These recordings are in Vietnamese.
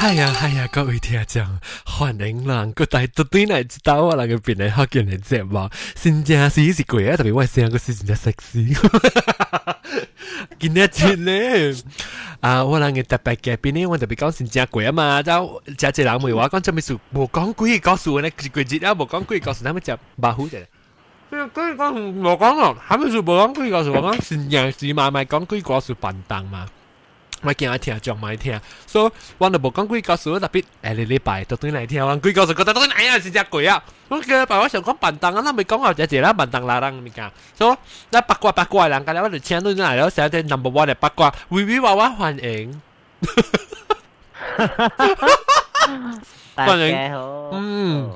嗨呀嗨呀，各位听众，欢迎人，各大都对来知道我那个变来好见的节目，新疆是是贵啊，特别我声音个是真正 sexy，今天真呢，啊，我那个特别改变呢，我特别讲真正贵啊嘛，就加些人问我讲，怎么说，不讲贵，告诉我呢，贵啊，不讲贵，告诉他们讲马虎的。所以讲不讲哦，还没说无讲贵，告诉我讲新疆是买买讲贵，告诉板凳嘛。我见我听，仲买听，所以我就冇讲几个数，特别诶你礼拜都对嚟听，我几个数觉得都哎呀是只鬼啊！我嘅爸我想讲笨蛋啊，那咪讲我只只啦，笨蛋啦人咪讲，所以那八卦八卦人，咁样我哋请到嚟咗写啲 number one 嘅八卦，微微娃娃欢迎，欢迎，嗯，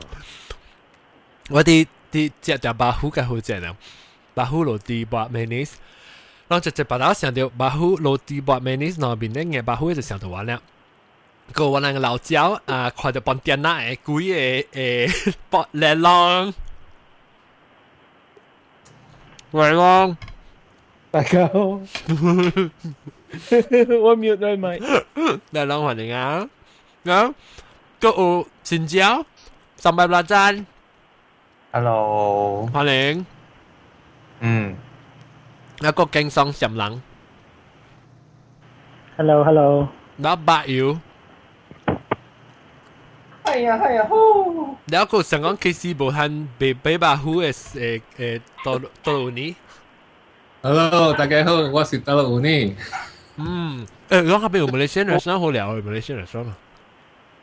我哋啲只只巴虎嘅好正啊，巴虎落 地八 minutes。然后直接把它想到巴虎落地八 minutes 那边咧，嘅巴虎就想到完了。个我那个老焦啊，看到半点那诶鬼诶诶搏嚟浪，嚟浪，大家好，我 mute 咗咪，嚟浪欢迎啊！咁个有新椒，三百八赞，Hello，欢迎，嗯。 一个经商上人。 Hello Hello，那八友，系呀系呀，呼，你一个想讲 K C 无限被被把虎嘅诶诶多多尼。 Hello，大家好，我是德鲁尼。嗯，诶，讲下边有马来西亚人生好聊嘅马来西亚人生啊。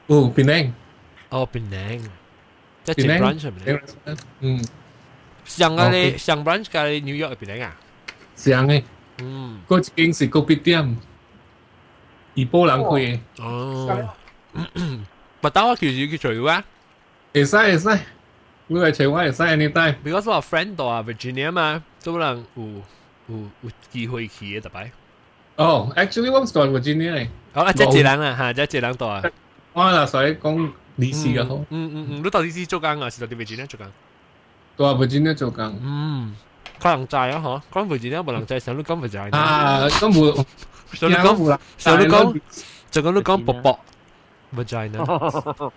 哦，槟城。哦，槟城。即系 brunch 系咪？嗯。上个你上 brunch 嘅 New York 槟城啊？ 上嘅。嗯。嗰间是个别店，怡保人开嘅。哦。不打我其实叫做啊。会使会使，你来找我会使 anytime。 Because 我 friend 度啊 Virginia 嘛，都可能有有有机会去嘅特别。哦，actually 我唔系 Virginia 嚟。哦，即系一人啊，吓，即系一人度啊。我嗱所以讲理事嘅好。嗯嗯嗯，你到底是做工啊，是到底 Virginia 做工？到 Virginia 做工。嗯。 可能债啊，嗬，讲 Virginia 冇人债，上都讲 Virginia。啊，咁冇，上都讲，上都讲，就讲都讲薄薄 Virginia。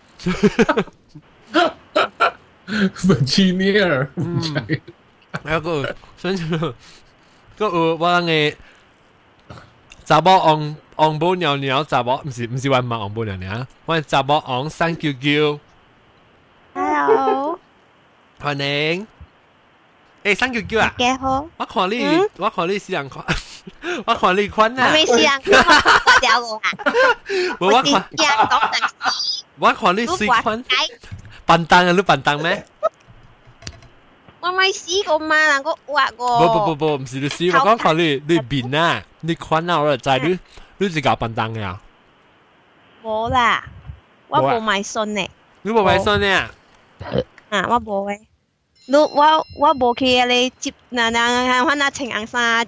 Virginia，有个想个有我嘅查某昂昂宝娘娘查某，唔是唔是话唔系昂宝娘娘，我系查某昂三叫叫。 Hello，欢迎。 诶，三叫叫啊！几好。我看你，我看你四人看，我看你款啊！我未四人看，我掉我啊！冇我看，我看你四款。笨蛋啊！你笨蛋咩？我未试过嘛，能够画过。不不不不，唔是你试，我讲看你你面啊，你款啊，我就知你你是搞笨蛋嘅啊。冇啦，我冇买信嘅。你冇买信嘅啊？啊，我冇嘅。 你我我无去你接嗱嗱，揾阿情人衫，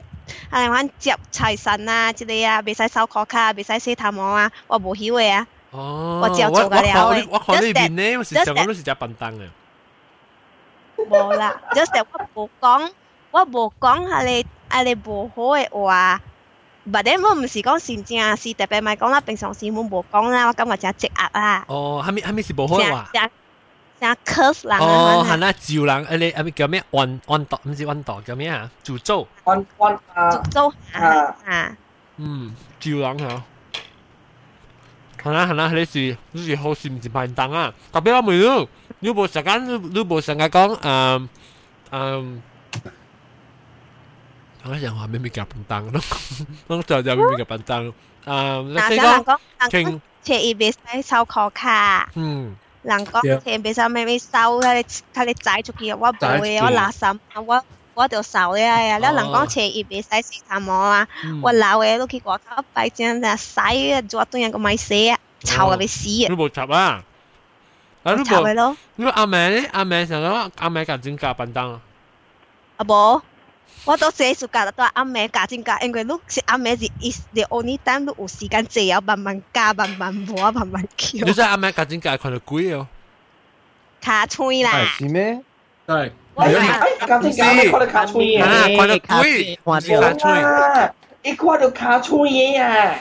係揾接财神啊之类啊，未使烧烤卡，未使洗头毛啊，我冇曉嘅啊。哦，我只有做嘅了。我看呢邊呢，我是想講你是隻笨蛋嘅。无啦，有時我无讲，我冇講係你係你无好嘅話。but then 我唔是講善正，是特别咪讲啦，平常时我冇讲啦，我感覺真係積壓啊。哦，係咪係咪是无好話？成 curse 人哦，系啦，赵人诶你诶叫咩？安安度唔是安度叫咩啊？诅咒。安安啊。诅咒啊啊。嗯，赵人吓。系啦系啦，你是你是好是唔是笨蛋啊？特别我问你，你冇成间你冇成日讲诶诶。我人话咩咩夹笨蛋咯，我就就咩咩夹笨蛋。诶，你讲倾切二别使收壳卡。嗯。 人讲切别使咩咩收，睇你睇你仔出去，我冇嘅，我垃圾，我我条手嘅呀。你人讲切二别使洗头毛啊，我老嘅都去外口摆正就洗，做对人个咪死啊，臭嘅俾死啊！你冇插啊？啊，你冇。咯。你阿妹咧？阿妹成日阿妹夹整夹笨蛋啊？阿冇。 我都写暑假都系阿妹加进加，因为你是阿妹是 is the only time 你有时间借啊，慢慢加，慢慢摸，慢慢叫。你真系阿妹加进加看到鬼哦！卡吹啦。系咩？系。我系加进加，你看到卡吹啊？看到鬼，看到卡吹。你看到卡吹嘢啊？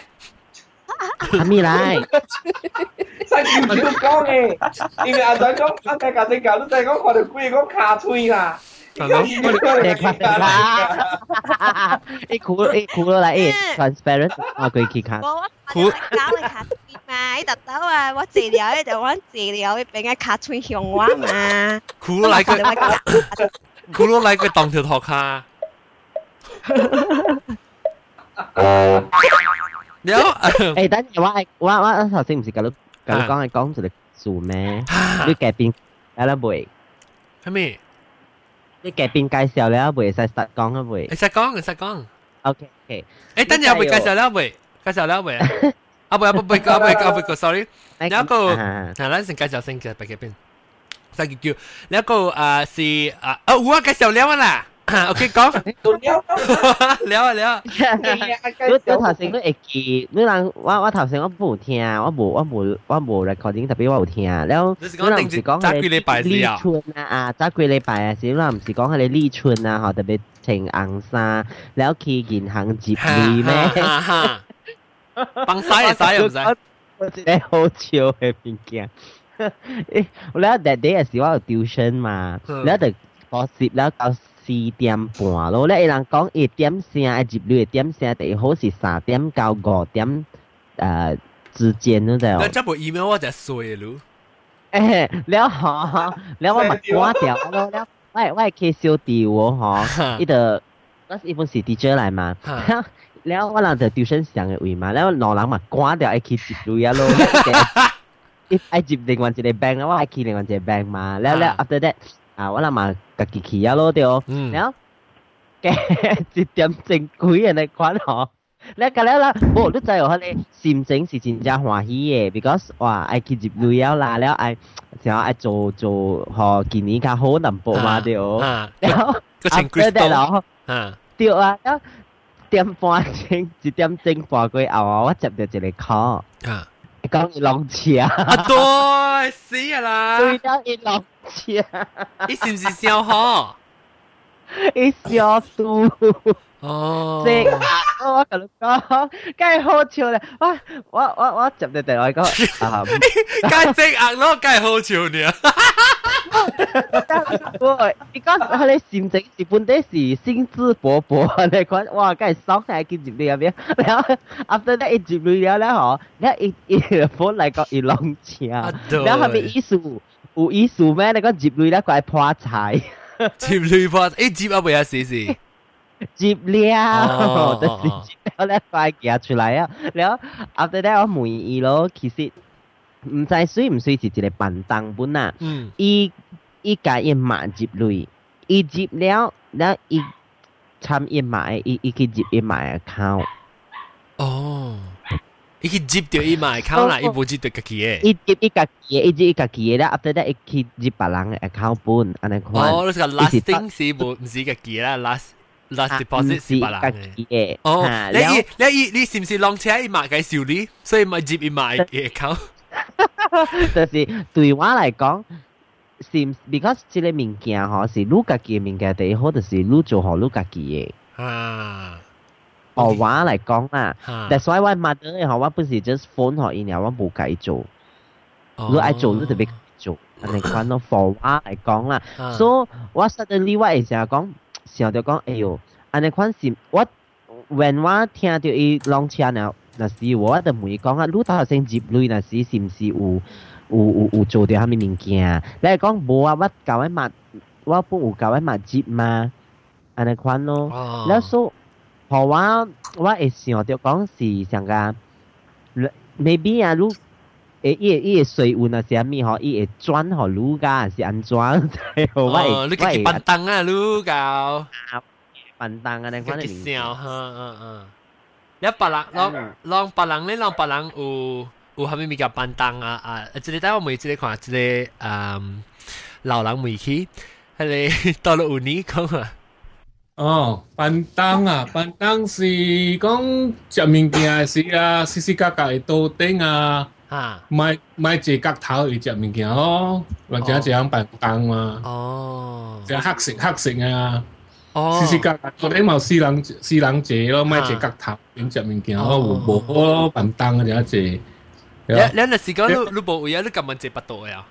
阿咪来，使唔少讲嘅，因为阿仔讲阿仔家姐教都仔讲看到鬼讲卡吹啦。 系咯你看啦，一哭一哭落来，诶，transparent，我佢去看，我我搞你卡tweet 嘛，你特登啊，我治疗咧就揾治疗，你俾我卡 tweet 向我嘛。苦佬嚟佢，苦佬嚟佢当条托卡。了，诶，等阵我我我我头先唔是甲你甲你讲系讲一个数咩？你改变了啦未？系咩？ 你改变介绍了未？使实讲啊未你实讲，你实讲。 ？OK OK，诶，等阵会介绍了未？介绍了未？啊不啊不不啊不啊不，sorry。有一个，嗱，咱先介绍先嘅，白嘅边。再叫叫，有一个啊是啊，哦，我介绍了啦。 啊，結果了了了，我我頭先我會記，你人我我頭先我冇聽，我冇我冇我冇 recording，特別我有聽。了，你人唔是講係立春啊啊，早幾禮拜啊，是你人唔是講係立春啊，嗬，特別穿紅衫，了去銀行接你咩？放曬嘅曬唔曬？我覺得好笑嘅物件。誒，我咧 that day 係時我有 tuition 嘛，咧就補習咧教。四点半咯。咧，会人讲一点声，入六点声，第好是三点到五点，呃之间嗰只。那这部 email 我就衰咯。诶，了哈，了我咪挂掉咯，了我我系 K 小弟我哈，伊个嗰时一般是 DJ 来嘛，了我人就丢身上嘅位嘛，了老人嘛挂掉，I K 接住一路接另外一个 bank，我 I 另外一个 bank 嘛，了了 after that。啊，我那嘛家己去呀咯，对哦。嗯。然后，给 一点正规人的款吼。你个了啦，无你知哦，你心情是真正欢喜的，because 哇，爱去入旅游啦，了爱，然后爱做做，吼，今年较好能播嘛，对哦。然后，个正规的咯。嗯。对啊，然后点半钟，一点钟半过后啊，我接到一个 call。啊。讲伊浪车。啊，对，死啊啦。对，讲伊浪。車，你是不是笑呵？伊笑到。哦，即啊！我同你講，梗係好笑咧！我我我我接到電話講 啊，梗正硬咯，梗係好笑你啊！喂，你講佢哋心情是本底是興致勃勃，你講哇，梗係爽係見接你入邊，然後 after that 一接你了咧嗬，然後一一 phone 嚟講一浪車，然後係咪意思有意思咩？你講接雷咧，佢係破柴。接雷破，誒接啊，未啊，試試。接了，就是接了咧，快行出來啊！了，after that 我問伊咯，其實唔知水唔水是一個笨蛋本啊。嗯。伊伊家一馬接雷，伊接了，然後伊參一馬，伊伊去接一馬 account。哦。伊去接掉伊买 account 啦，伊冇接掉家己嘅。伊接伊家己，伊接伊家己嘅啦，after that 伊去接别人嘅 account 本，安尼款。哦，你个 lasting 是冇唔是家己啦，last。last deposit 是别人嘅。哦，你你你你是唔是浪车伊买嘅少你，所以咪接伊买嘅 account？就是对我嚟讲，是 because 即个物件吼是你家己嘅物件，第一好就是你做好你家己嘅。啊。 哦话嚟讲啦，that's why why mother 你学话不是 just phone 学然后话冇计做，如果爱做你特别做，你 for 话嚟讲啦，所以我 suddenly 我成日讲，成日就讲，哎哟，你讲是，我 when 我听到伊 long chain，那时我都冇讲啊，如果头先接镭那时是唔是有有有有做掉虾米物件，你系讲冇啊，我教位物，我本有教位物接嘛，你讲咯，那时候。以我我会想着讲是上个，maybe 啊，你。诶，伊伊个水运啊，是啥物吼？伊会转互愈噶，是安怎？哦，我你家己笨蛋啊，愈搞。笨蛋啊，你看你笑哈，嗯嗯。你别人，让让别人咧，让别人有有虾米物件笨蛋啊啊！即个带我每即个看，即个嗯老人媒体，系你到了有年讲啊。 哦，笨蛋啊，笨蛋是讲食物件是啊，时时格格会倒顶啊。啊，买买只角头去食物件咯，或者一样笨蛋嘛。哦，只黑色黑色啊。 哦，时时格格，我哋冇四人四人坐咯，买一角头点食物件，我无无好咯，笨蛋嘅就一你你那时讲你你无位啊，你咁样坐八度呀？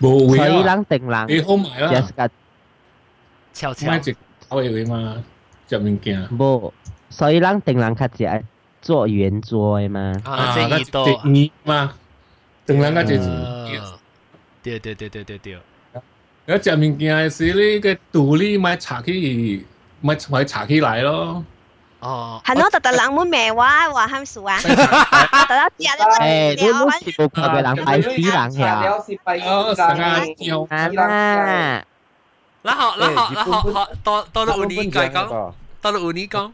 无位啊，所以人定人，你好买啦，也是个 悄悄买一头嘅位嘛，食物件。无，所以人定人较只爱做圆桌的嘛。啊，这一度一年嘛，定人个就是。对对对对对对。有食物件时，你个肚里买查起，买买查起来咯。哦，系咯，特特冷门咩话话喊数啊？特特食你诶，你冇试过佢嘅人拜死人呀？哦，成日叫啊！ 然后然后然后好到到了五年计讲，到了五年讲。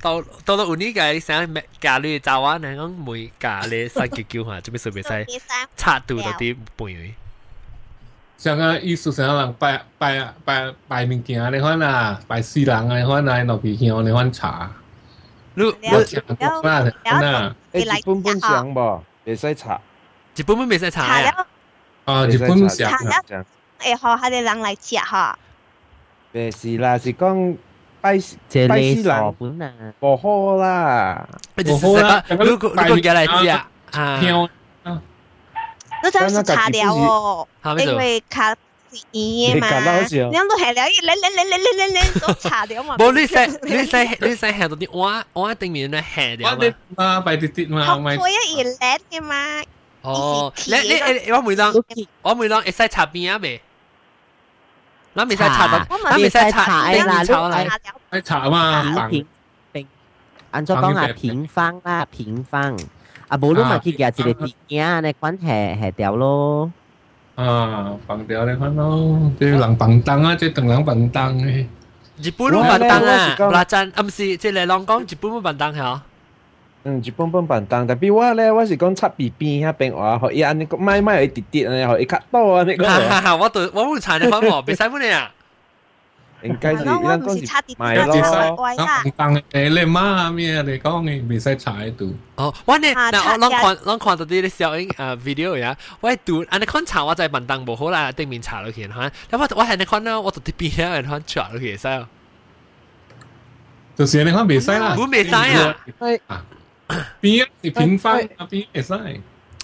到到了有呢个想咖喱炸话，你讲每咖喱三结叫下，做咩随便使插到嗰啲半位。像个意思上人拜拜拜拜物件你看啊，拜死人啊，你看啊，落去香你看茶。你你啦，嗱，诶日本本上噃，未使查。日本本未使查啊？哦，日本上。 查咗，诶，学下啲人嚟食吓。诶是啦，是讲。拜这拜师人本啊，无好啦，无好啦，如果如果日嚟食啊，你真系查了哦，因为卡嘢嘛，你都系了，你你你你你你你都查了嘛。冇你使你使你使行到啲碗碗顶面咧行掉嘛。嘛，拜啲啲嘛，咪。学一而叻嘅嘛。哦，你你我每当我每当会使查边啊未？ 嗱，未使查到，嗱未使查，哎啦，你查嘛，平平，按照讲啊，平方啦，平方，啊，无你咪去夹一个平啊，你款下下掉咯。啊，放掉你看咯，即系人笨蛋啊，即系等人笨蛋嘅。日本都笨蛋啊，嗱真，啊唔是，即系你讲日本都笨蛋系啊。 嗯，日本本笨蛋，但系我咧，我是讲擦边边嗰边话，学伊安尼个买买一滴滴安尼，学伊较多安尼个。哈哈，我对我冇查你翻喎，别使乜你啊？应该是，我唔是差啲买咯。乖啦。笨诶，你妈咩？你讲你未使查喺度。哦，我呢，嗱我啷看啷看到啲啲小影诶 video 呀，我系读，安尼看查我就系笨蛋冇好啦，对面查落去吓，咁我我系你看啦，我读啲边啊，看查落去使。就是你看未使啦，本未使啊。 边是平方啊，边会使。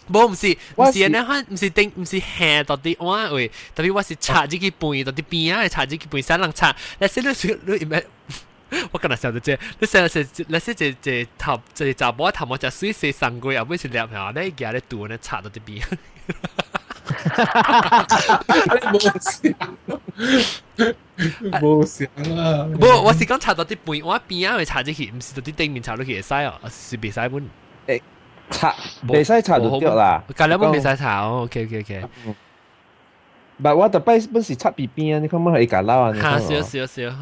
冇唔是，唔是你看，唔是定，唔是下到啲碗位，特别我是插自己背到啲边啊，插自己背三人插，你先你你你唔系，我今日想到啫，你成日成，你先只只头只杂波头我就水四三个，又唔是两下，你而家你度你插到啲边。冇 想啊！冇，我是讲插到啲背，我边啊去插咗去，唔是到啲顶面插到去会使哦，是别使本。诶，插未使插就掉啦。隔两本未使插哦，OK OK OK。唔系，我特摆本是插边边啊，你看乜系夹捞啊？吓少少少。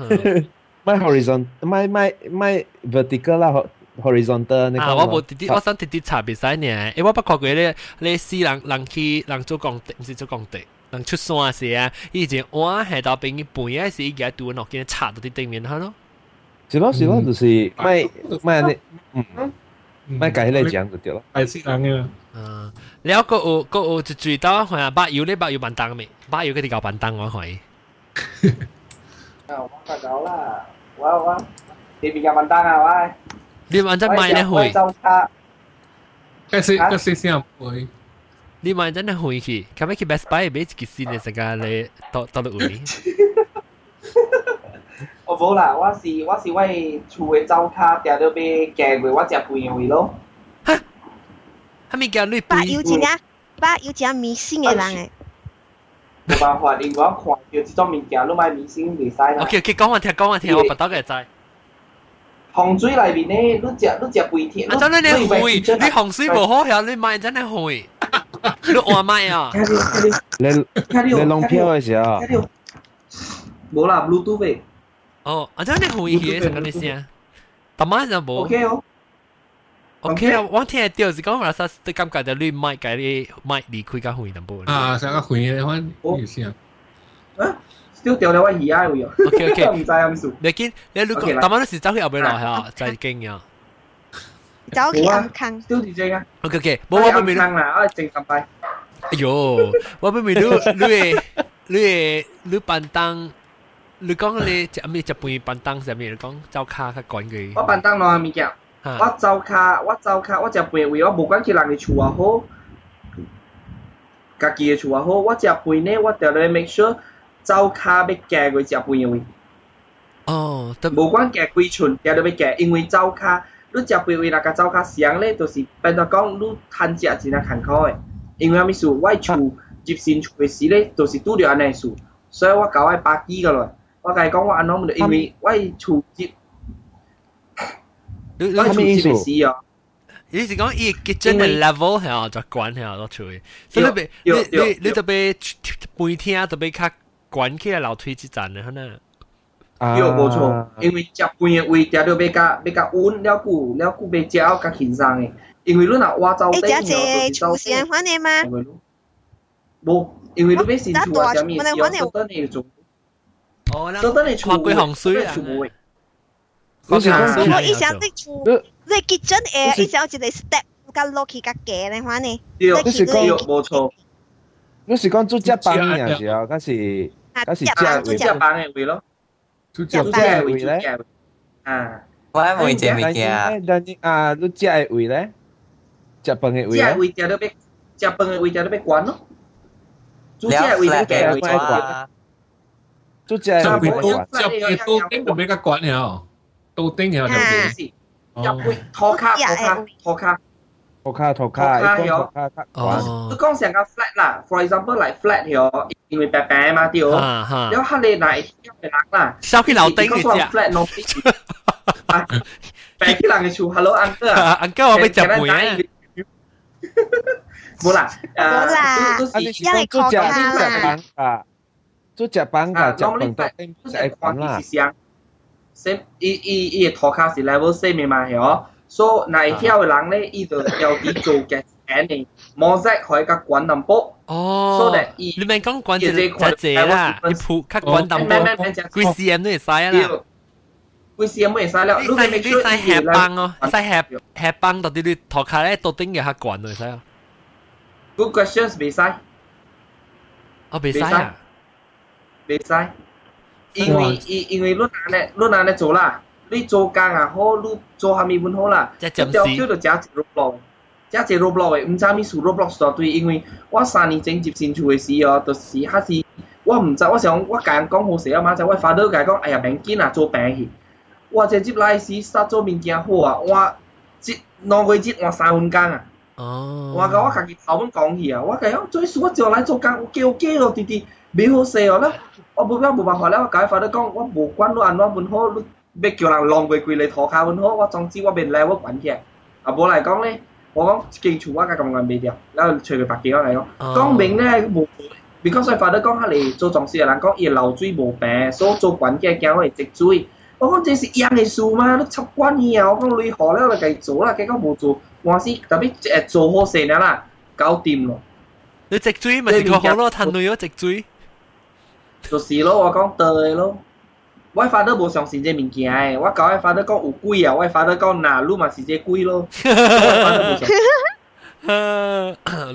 咪 horizon，咪咪咪 vertical 啦，horizontal 你啊，我冇直接，我想直接插别使呢，因为我不过佢咧，你试人人去人做工地，唔是做工地。 能出山时啊，以前我系到俾你半夜时，而家拄落见插到啲地面下咯。是咯是咯，就是卖卖你，嗯，卖改来讲就对咯。系识人嘅。嗯，了个有个有就最多系啊，八油咧八油板凳未？八油嗰啲搞板凳我系。啊，我发搞啦，我我你比较板凳啊，我。你板凳卖咧会？介绍介绍先啊，会。你买真的会去，看袂去 best buy 买一支新嘅，才敢来倒倒落去。哦，无啦，我是我是我厝嘅早卡调到买价位，我食贵位咯。哈？哈咪叫你把有钱人，把有钱明星嘅人。冇办法，因我看到这种物件，你买明星未使啦。OK，OK，讲我听，讲我听，我不都个知。洪水里面呢，你食你食肥田啦。啊！真你肥，你洪水无好，吓你买真的会。你换买啊？你你弄票嘅时候，冇啦，Bluetooth 嘅。哦，啊，真系会嘅，成个你先。但系就冇。 OK 哦。 OK 啊，我听到是讲话，实对感觉到你买嘅你买离开个会淡薄。啊，成个会嘅款意思啊。啊？still 掉咗我耳仔会啊。OK OK。唔知咁数。你见你如果但系你时走去后边落下，就系惊 呀。走去暗坑。 still 住正啊。 OK OK，冇我未坑啦，我正咁快。哎呦，我未未你你你你笨蛋。 你讲你食咩？日本板凳上面你讲周卡较管佢。我板凳攞物件，我周卡，我周卡，我食饭位，我无管去人嘅厝也好，家己嘅厝也好，我食饭呢，我就嚟 make sure 周卡要夹佢食饭嘅位。哦，无管夹几寸，夹都要夹，因为周卡。 你食饭位那个周卡上咧，就是变做讲你趁食真系艰苦嘅，因为咩事？我厝接线厝嘅时咧，就是拄着安尼事，所以我搞我百几个来。我甲伊讲我安怎因为我厝接，你我厝接嘅时哦。你是讲伊 kitchen 嘅 level 系啊，就管系啊，落厝嘅。所以你别你你你就别每天就别较管起来楼梯之站嘅可能。 有冇错，因为食饭嘅位定到要甲要甲稳了久了久要食到较轻松嘅，因为你若挖走底，然后就是走时间翻嚟嘛。冇，因为你要先厝啊，啥物事要等你做。哦，做等你厝过洪水啊。我我以前你厝，你 kitchen 诶，以前一个 step 甲落去甲架咧，反正。对，你是讲冇错。你是讲做只班嘅时候，嗰时嗰时只只班嘅位咯。 做只嘅位咧？啊，我系每只物件。但系啊，你只嘅位咧？只饭嘅位咧？只位只都俾只饭嘅位只都俾关咯。做只位都嘅位关。做只系会关。只嘅都顶就比较关了，都顶了就系。入会拖卡拖卡拖卡。 Toka, Toka, Toka hiểu. Toka, con sẽ là flat là, for example like flat hiểu, 因为白白嘛对哦，然后他哋嚟人啦，sau khi lão tinh thì flat nó 白去人嘅厝，hello uncle 啊，uncle 我俾只梅啊，冇啦，冇啦，因為國家嘛，啊，做只板噶，只板得，唔使講啦，先，伊伊伊嘅 Toka 是 level 四咪嘛係哦。以嗱，晓嘅人咧，伊就有啲做嘅钱嘅，模式可以甲管淡薄。哦，所以伊你咪讲管只只只啦，你铺较管淡薄，几 cm 都会使啦。几 cm 会使了，你使你使下帮哦，使下下帮到啲你拖卡咧，到顶嘅较管会使啊。 Good questions 未使。哦，未使啊。未使。因为因因为你哪咧，你哪咧做啦？ 你做工啊好，你做下面本好啦。即係條橋就加一 Roblox，加一 Roblox 嘅，唔知咩事 Roblox 大堆。因为我三年前接新厝嘅時哦，就是還是我唔知，我想我甲人讲好势啊嘛，就我 father 甲講，哎呀，免緊啊，做病去。我直接來時煞做物件好啊，我即兩個月換三分工啊。哦。我甲我家己頭本讲去啊，我甲講做事我就来做工，叫叫咯，弟弟，袂好势哦啦。我冇咩冇辦法啦，我甲 father 講，我无管你安怎本好，你。要叫人浪过过嚟拖卡本好，我总之我变 level 滚起。啊，无嚟讲咧，我讲基础我家咁样未掉，然后随佢白几讲嚟讲，讲明咧无，because 所以发得讲下嚟做状事嘅人讲，伊流水无病，所以做滚嘅惊会积水。我讲这是一样嘅事嘛，你插关嘢啊！我讲你学咧，我就继续做啦，结果冇做，我是特别诶做好势啦啦，搞掂咯。你积水咪是个好咯，摊累咗积水。就是咯，我讲对咯。 我发得无相信这物件诶，我甲我发得讲有鬼啊，我发得讲哪路嘛是这鬼咯。你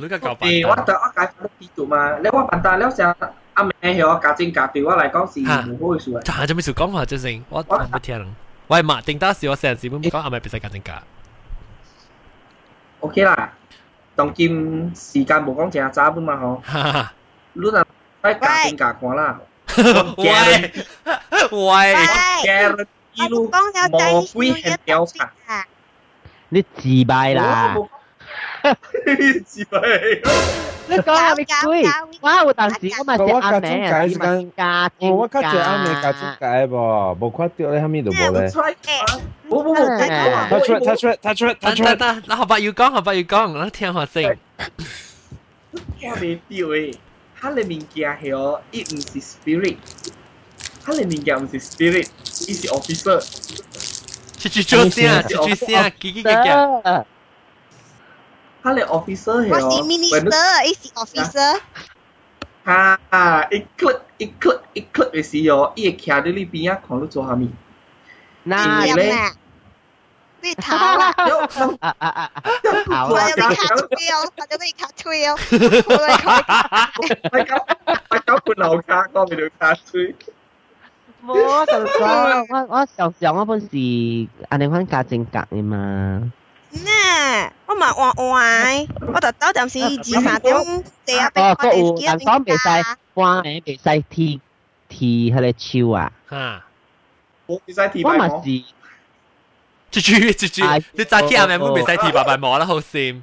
个搞诶，我得我解发得知道嘛，你我办大了成阿妹系我家政家对我嚟讲是唔好嘅事啊。但系做咩事讲话真正，我我唔听。喂，马定打时我成日时咁讲阿妹别使家政家。 OK 啦，当今时间无讲正早本嘛吼。你若喺家政家看啦。 Quay Quay Carrot Yêu Mò Quý Hèn Kéo Đi chì bài là. Chì bài Đi có là bị quý. Quá hù tàn sĩ Có mà sẽ ăn mẹ Có mà sẽ ăn mẹ Có mà sẽ ăn mẹ Có mà sẽ ăn mẹ Bộ khoát tiêu lấy hàm mì đồ bộ lệ Bố bố bố Touch it, touch it, touch it, touch it How about you gong, how about you gong Nó theo hòa sinh. Quá mê tiêu ấy. 哈利物件系哦，伊唔是 spirit，哈利物件唔是 spirit，伊是 officer。去去做啥？去去啥？几几几几？哈利 officer 系哦。我是 minister，伊是 officer。哈，一克一克一克的是哦，伊会徛在你边啊，看你做哈咪。那样咩？你做啥物。嗱咧。你逃啦！啊啊啊！我有被卡推哦，我有被卡推哦，我被卡。我搞我搞半路卡，我未到卡推。 冇啊，就讲我我常常我本是安尼款家政格嘅嘛。呢，我嘛换换，我就到阵时二三点第一笔哦，个有人讲未使换嘅，未使剃剃迄个手啊。吓，我未使剃我嘛白毛。是。 豬豬豬豬，你早起阿妹妹未使剃白白毛啦，好閃。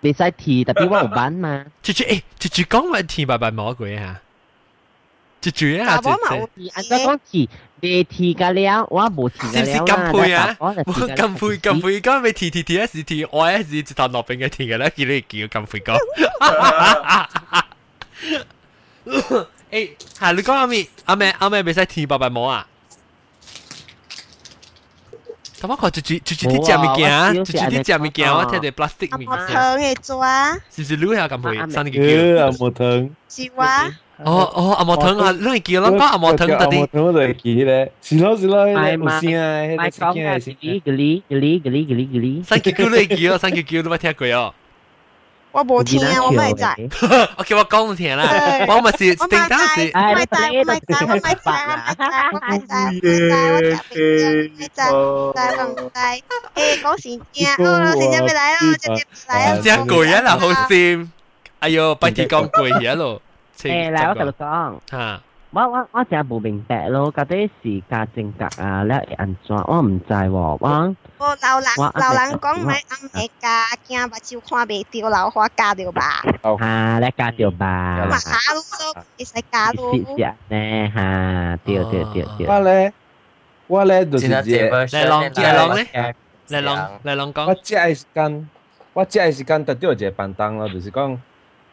未使提，特別我有斑嘛。豬豬，誒，豬豬講話提白白毛鬼嚇。豬豬啊，爸爸嘛有按照講剃，未剃個了，我冇剃個是唔是了咁配啊？我就剃個了咁配咁配，講未剃剃剃一時剃，我一時一頭落冰嘅剃嘅啦，見你叫咁配講。誒，係你講阿妹阿妹阿妹未使提白白毛啊？咁我看猪猪猪猪啲食物件，猪猪啲食物件，我睇到 plastic 物我件，疼嘅抓，是唔是你系咁配？生你叫？呃，阿毛藤，是哇，哦哦，阿毛藤啊，你叫咯，讲阿毛藤特阿毛啲。藤我就记咧，是咯是咯，系嘛有声啊，咪迄个讲嘅声系声。嗰啲嗰啲嗰啲嗰啲嗰啲。三叫叫你叫哦，三叫叫你冇听过哦。 我冇听啊，我咪知。 OK，我讲唔听啦，我咪是定当时。我咪知，我咪知，我咪知，我咪知，我咪知，我咪知，我特别知，我知，我知。诶，讲时间，哦，时间未来哦，时间未来哦。真攰啊，嗱，好闪。哎呦，拜铁讲攰嘢咯。诶，嚟我同你讲。吓。 我我我真系冇明白咯，到底是家政格啊，咧会安怎？我唔知喎，我我老人老人讲咪暗下加，惊目睭看袂到，老花加掉吧。吓咧加掉吧。嘛下路都会使加咯。是是呢吓，对对对对。我咧，我咧就是真系这个嚟浪嚟浪咧，嚟浪嚟浪我讲。食嘅时间，我食嘅时间特啲有一个便当咯，就是讲，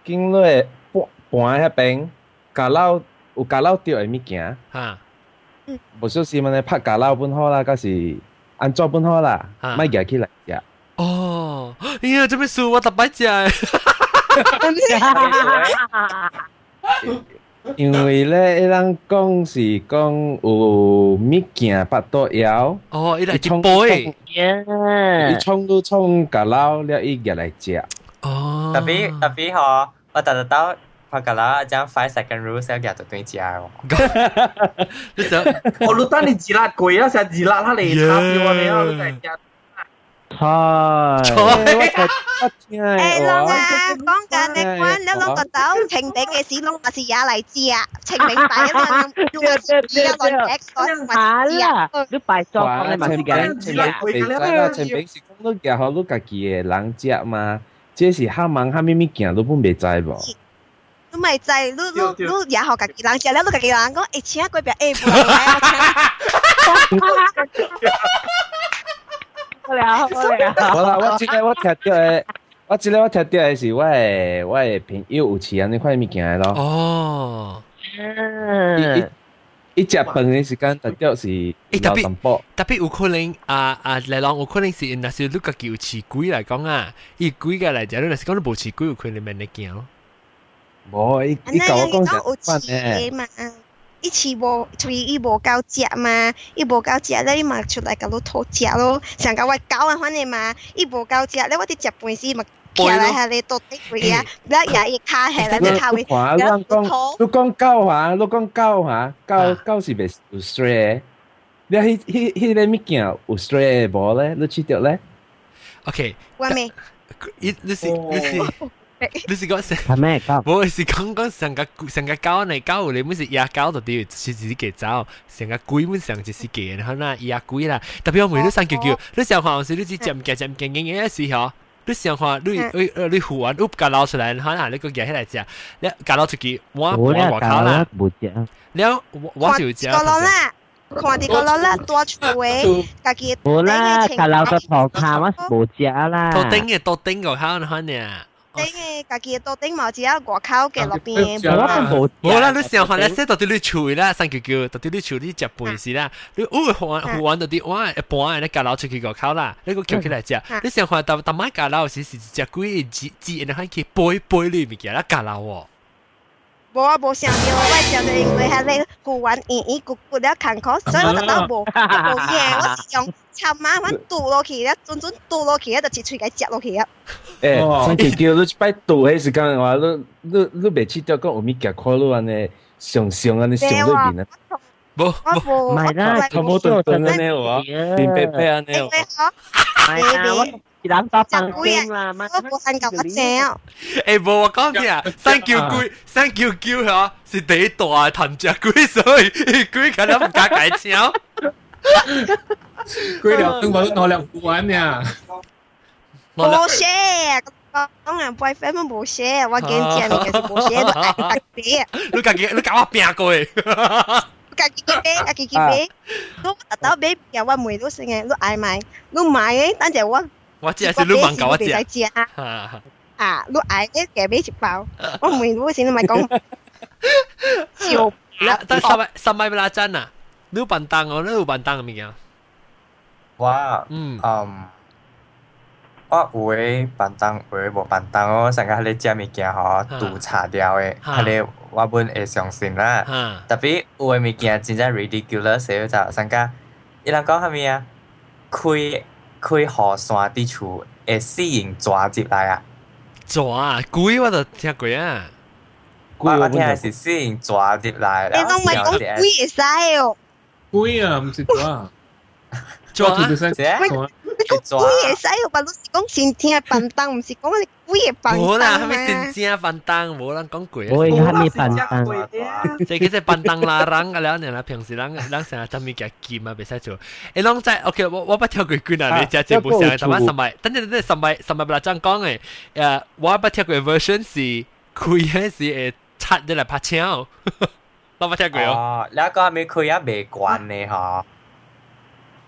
经落盘盘喺边，家佬 有家佬掉嘅物件，吓。无小心咧拍家佬本好啦，嗰时安怎本好啦，啊咪夹起嚟食。哦，哎呀，做咩事？我特别食。因为咧，伊人讲是讲有物件巴肚枵，哦，伊嚟一冲杯。伊冲都冲家佬了，伊入嚟食。哦。 Tapi tapi ho,我特特到 拍噶啦，将 five second rule 先夹到对只喎。你想？我录单你自辣贵啊，成日自辣下嚟插掉我哋啊，你真系菜。诶，龙啊，讲紧你关你攞个豆，情顶嘅屎窿，还是也嚟知啊？情明白一轮，用个屎一轮 X 嗰吓啦，你拜咗讲你嘛是嘅，前边未使啦，前边是讲你夹好你家己嘅人食嘛，这是虾芒虾咪物件你本未知无？ 你咪就係你你你也好家己人食了，你家己人講，誒，請嗰邊誒，唔嚟啊！好啦好啦。好 啦，我即個我聽到嘅，我即個我聽到的是我嘅我嘅朋友有飼安尼款物件咯。哦。伊伊伊食飯嘅時間特別是老淡薄。特別有可能啊啊嚟講，有可能是那是你家己有飼龜嚟講啊，伊龜嘅嚟講，你若是講你無飼龜，有可能免你驚咯。无，伊伊甲我讲是有饲嘛，伊饲无，所以伊无够食嘛，伊无够食咧，伊嘛出来甲你讨食咯。上个我狗啊，反正嘛，伊无够食咧，我啲食饭时嘛。徛来下你到底佢啊，一日一卡下来，你下会，你讲，你讲狗啊，你讲狗啊，狗狗是袂有 stray，你迄迄迄个物件有 stray 无咧？你知道咧？OK，我未，你你是你是。 你是讲成系咩狗？我是讲讲成个成个狗嚟狗，你本是野狗就啲是自己走，成个龟本上就是嘅，可能野龟啦。特别我每日上叫叫，你想看时你只渐渐渐渐渐嘅时候，你想看你你你胡完屋架捞出嚟，可能你个嘢起嚟食，你架捞出去，我我我靠啦，冇食。了我我就食。个咯啦，看啲个咯啦，多出位，家己。冇啦，架捞个头卡我冇食啦。多顶嘅多顶个口可能。 顶嘅家己到顶毛只有外口嘅落边。冇啦，你想看咧，即到底你处啦，三叫叫，到底你处你食饭时啦，你哦胡玩胡玩到啲哇一半你夹捞出去个口啦，你个叫起来食，你想看但但买夹捞时是食鬼字字，你可以背背里面嘅啦夹捞喎。 我啊，无想要，我想要因为遐个古玩，伊伊古古了坎坷，所以我就都无，无嘢，我是用插麻烦堵落去，了准准堵落去，了就直接给夹落去啊。哎，你叫你去摆堵还是干的话，你你你未去掉个奥米茄扣路安呢？上上啊，你上那边呢？不不，唔系啦，他冇动动个呢，我，变变变啊，你我。chị đánh top bằng à. là mang của anh cậu bắt xe ê bố con kìa thank you dạ. quý thank you kêu hả? Thì để tòa thần chả quý rồi. Quý cả lắm cả cái chéo. Quý đầu tương bảo nó làm của anh nha. Bố xe. Con làm boyfriend mà bố xe. Và game chị mình cái bố xe rồi anh tắc bé lúc cả lúc cả hoa bèn coi cả chị kia bé à chị kia bé lúc tao bé giờ qua mười lúc sinh ngày lúc ai mày? Lúc mày ấy tao chạy qua 我。我只系你问够我知。知啊！啊，你嗌嘅嘅俾一包，我妹都先咪讲。笑。但系十十米啦真啊！你有笨蛋哦，你有笨蛋嘅物件。我嗯嗯，我有诶笨蛋，有诶无笨蛋哦。上个迄个食物件吼，杜查掉诶，迄个我本会相信啦。特别有诶物件真正 ridiculous，就上个伊人讲啥物啊？开 开河山的处诶是用抓接来啊。抓鬼我都听过啊。鬼我听的是是用抓接来的你懂不讲鬼也是哦。鬼啊，唔是抓抓住就算这你讲鬼嘢使个，老师讲先听笨蛋，唔是讲你鬼嘢笨蛋。冇啦，系咪先听笨蛋？冇人讲鬼。我系咪笨蛋？即系其实笨蛋啦，人嘅啦，人啦，平时人人成日做咩嘅剑啊，别使做。诶，啷在？OK，我我不跳鬼鬼啊，你只节目上系乜十米？等阵等阵十米十米不啦，咁讲诶，诶，我不跳鬼 version 是开系是诶拆咗嚟拍枪，我不跳鬼哦。哦，你个系咪开啊？未关呢？嗬。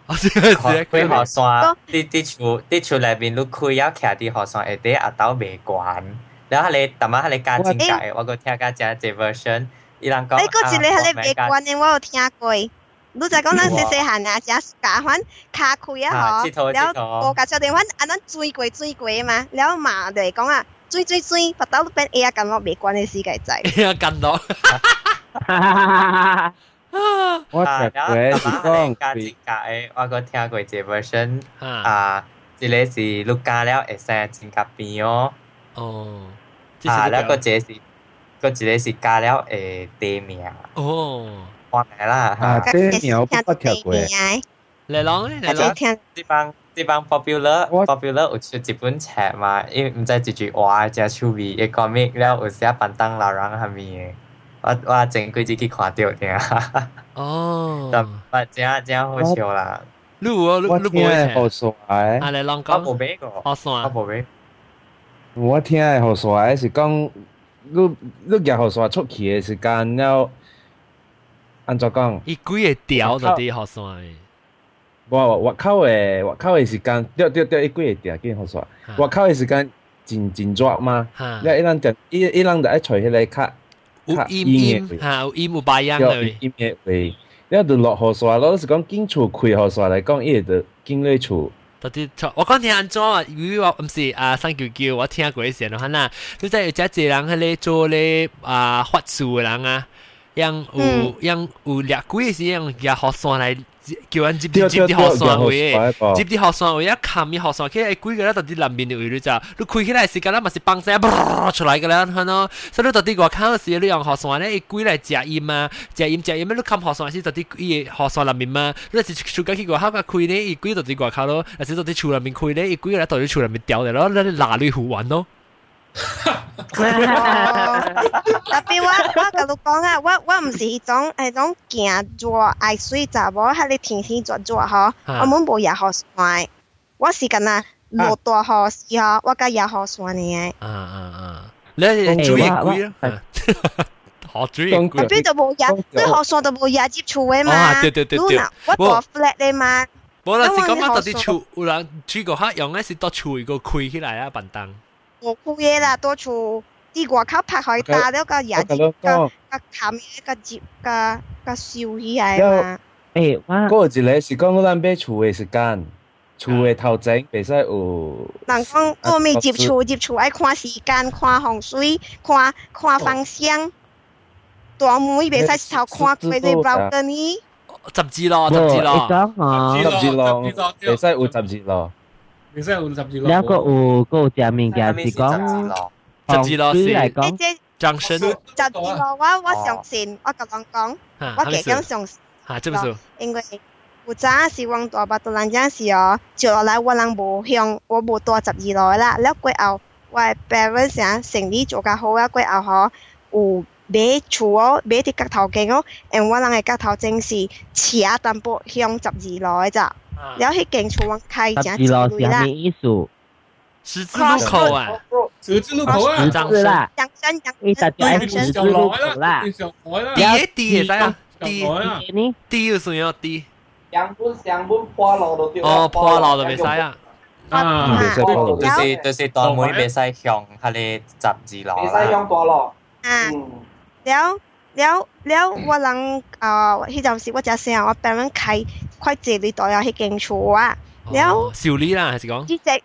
我知係係開雨傘，啲啲厝啲厝內面你開要徛啲雨傘下底阿斗未關，然後你淡仔你加進解，我個聽家只只 version，伊人講。你嗰次你係你未關嘅，我有聽過。你就講咱細細漢啊，只假款卡開啊嗬，然後我架車電話啊，咱追過追過嘛，然後嘛就係講啊，追追追，不到變 A 緊我未關嘅世界仔。A 緊到。我食過是講加一加誒，我閣聽過一個 version 啊，一個是你加了會生指甲變哦。哦，啊，然後一個是，閣一個是加了會地名。哦，我嚟啦。啊，地名我冇聽過。嚟咯，嚟咯。呢班呢班 popular popular 有出一本冊嘛？因為唔知一句話真趣味，伊講咩了有寫板凳老人係咪嘅？我我前几日去看到的。哦，但 我真真好笑啦。录哦录录播诶，好帅！啊，来浪高，无没个，好帅，无没。我听诶，好帅，是讲录录也好帅，出去诶时间了。安怎讲？伊几个调就滴好帅。我我靠诶，我靠诶时间，调调调伊几个调，见好帅。我靠诶时间真真抓吗？哈，一一就一一人就爱吹起来卡。有音音吓，有音有白音嘅音嘅味，你就落雨伞，老实讲，紧厝开雨伞嚟讲，伊就紧咧厝。到底错，我讲听安怎啊？因为我唔是啊三九九，我听过一些咯，嗱，你真有只一人喺咧做咧啊法术嘅人啊，样有样有掠鬼是样掠雨伞嚟。 叫人接啲接啲学生位，接啲学生位一冚啲学生，佢系鬼嘅啦，到啲南边嘅位你就，你开起来时间啦，咪是棒声出来嘅啦，系咯，所以到啲外口时你用学生咧，鬼嚟食烟啊，食烟食烟，你冚学生时到啲伊学生南边嘛，你是厝间去外口嘅开咧，伊鬼到啲外口咯，或者到啲厝南边开咧，伊鬼嘅啦，到啲厝南边掉嘅咯，你拿你好玩咯。 特別我我甲你講啊，我我唔是迄種迄種驚熱愛水查某，迄個天天熱熱吼，我們無夜雨傘，我是干那落大雨時吼，我甲夜雨傘呢。啊啊啊！你注意鬼啊！好注意鬼。特别就無夜，你雨傘就無夜接厝嘅嘛。對對對對。我大 flat 嘅嘛。無啦，是講我到啲厝有人住個客用嘅是到厝個開起來啊，笨蛋。我估嘢啦，多处啲外口拍开打了个牙齿个个冚个接个个烧起来嘛。诶，我嗰个一个是讲咱买厝嘅时间，厝嘅头前袂使有。人讲我咪接厝接厝爱看时间、看风水、看看方向。大门袂使头看佢哋包嘅呢。十字咯，十字咯，十字咯，袂使有十字 你真係換十字路。有一個湖高上面嘅是講十字路線嚟講，掌聲。十字路我我上線，我咁樣講，我嘅咁上。嚇，真唔錯。因為有早是往大巴到人家時哦，接落來我人無向，我無到十二路啦。了過後，我 parents 啊生意做較好啊，過後呵有。買厝哦，買啲角頭鏡哦，誒，我人嘅角頭鏡是斜淡薄向十二路嘅咋。然后迄间厝我开正之类啦。意思？十字路口啊，十字路口啊，十字啦，阳山阳一实在十字路口啦。第一第系啊，第呢？第有算有第。上本上本破路就对。哦，破路就袂使啊。啊，就是就是大妹袂使向迄个十字路。袂使向大路。啊。了 了了，我人啊，迄阵时我只声，我俾人开开这里代有迄间厝啊。了修理啦，还是讲？之前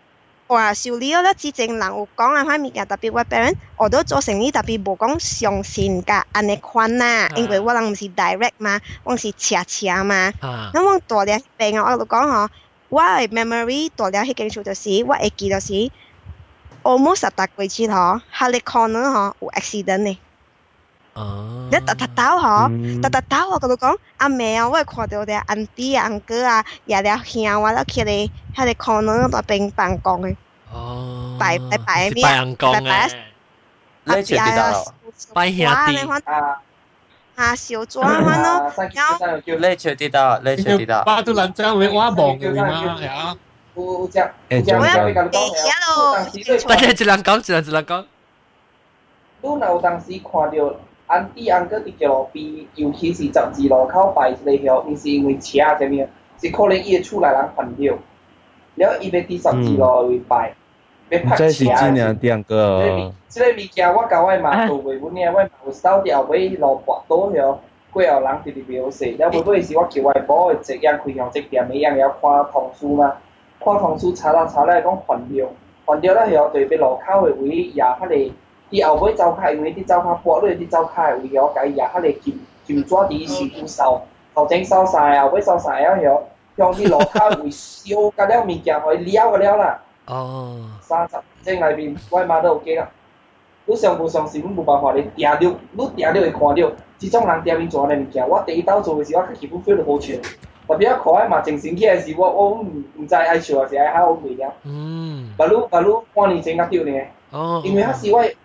哇，修理了，之前人有讲啊，块物件特别我俾人，我都做生意特别无讲上线噶，安尼款呐，因为我人唔是 direct 嘛，我是斜斜嘛。咁我大了病啊，我就讲嗬，我嘅 memory 大了迄间厝就是，我会记就是，almost 十大几次嗬，下你可能嗬有 accident 呢。 哦，你特特抖嗬，特特抖我同佢讲，阿妹啊，我系看到啲安弟啊、安哥啊，也了兄啊，咧佢哋佢哋可能喺边办公嘅。哦，拜拜拜咩？拜人公嘅。你知道？拜兄弟。啊，小左翻咯，然后你知道？你知道？巴都人真会我望嘅嘛，系啊。有只，有只，我一地下咯。大家一人讲，一人一人讲。你若有当时看到？ 安弟安哥伫桥路边，尤其是十字路口摆一個條，毋是因为车啥物，是可能伊诶厝内人犯着，了伊要伫十字路位摆，要拍車。這是真正啲個。即个物件我甲我妈做袂穩呢，我有扫掉尾路跋倒了，过后人直直描述，了尾尾是我叫外婆會這樣開向即店，一样要看通書嘛，看通書查啦查啦講犯着，犯着了後對邊路口诶位也迄個。伊后尾走开，因为你走开薄咧，啲走开为了甲伊迄个金金纸啲事故扫，头前烧晒啊，后尾烧晒啊，向向啲楼卡为烧，甲了物件互伊了个了啦。哦，三十正内边外妈都有惊啦。你上不上新闻无办法咧，定着，你定着会看着，即种人定面做安尼物件，我第一刀做诶时，我基本 feel 好笑。特别可爱嘛，精神起来时，我我毋毋知爱笑还是爱喊我袂了。嗯，把如把如半年前甲丢呢，因为他是我。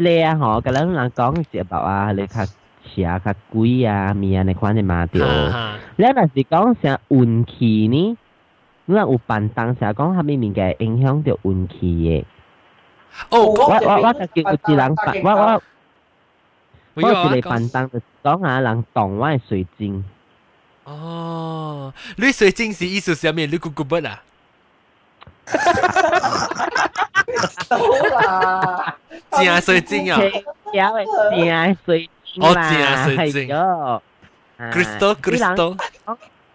即個啊，吼，甲咱人讲是 about 啊，你較車較貴啊，物安尼款的嘛對。你若是讲啥运气呢？你若有辦當時講啥物物件影响到運氣嘅？哦，我我我就叫有一人办，我我我一個辦當就是講啊，人動我嘅水晶。哦，你水晶是意思啥物？你估估不啦？好啦，正水晶啊！有嘅正水晶啦，哦，正水晶。crystal crystal。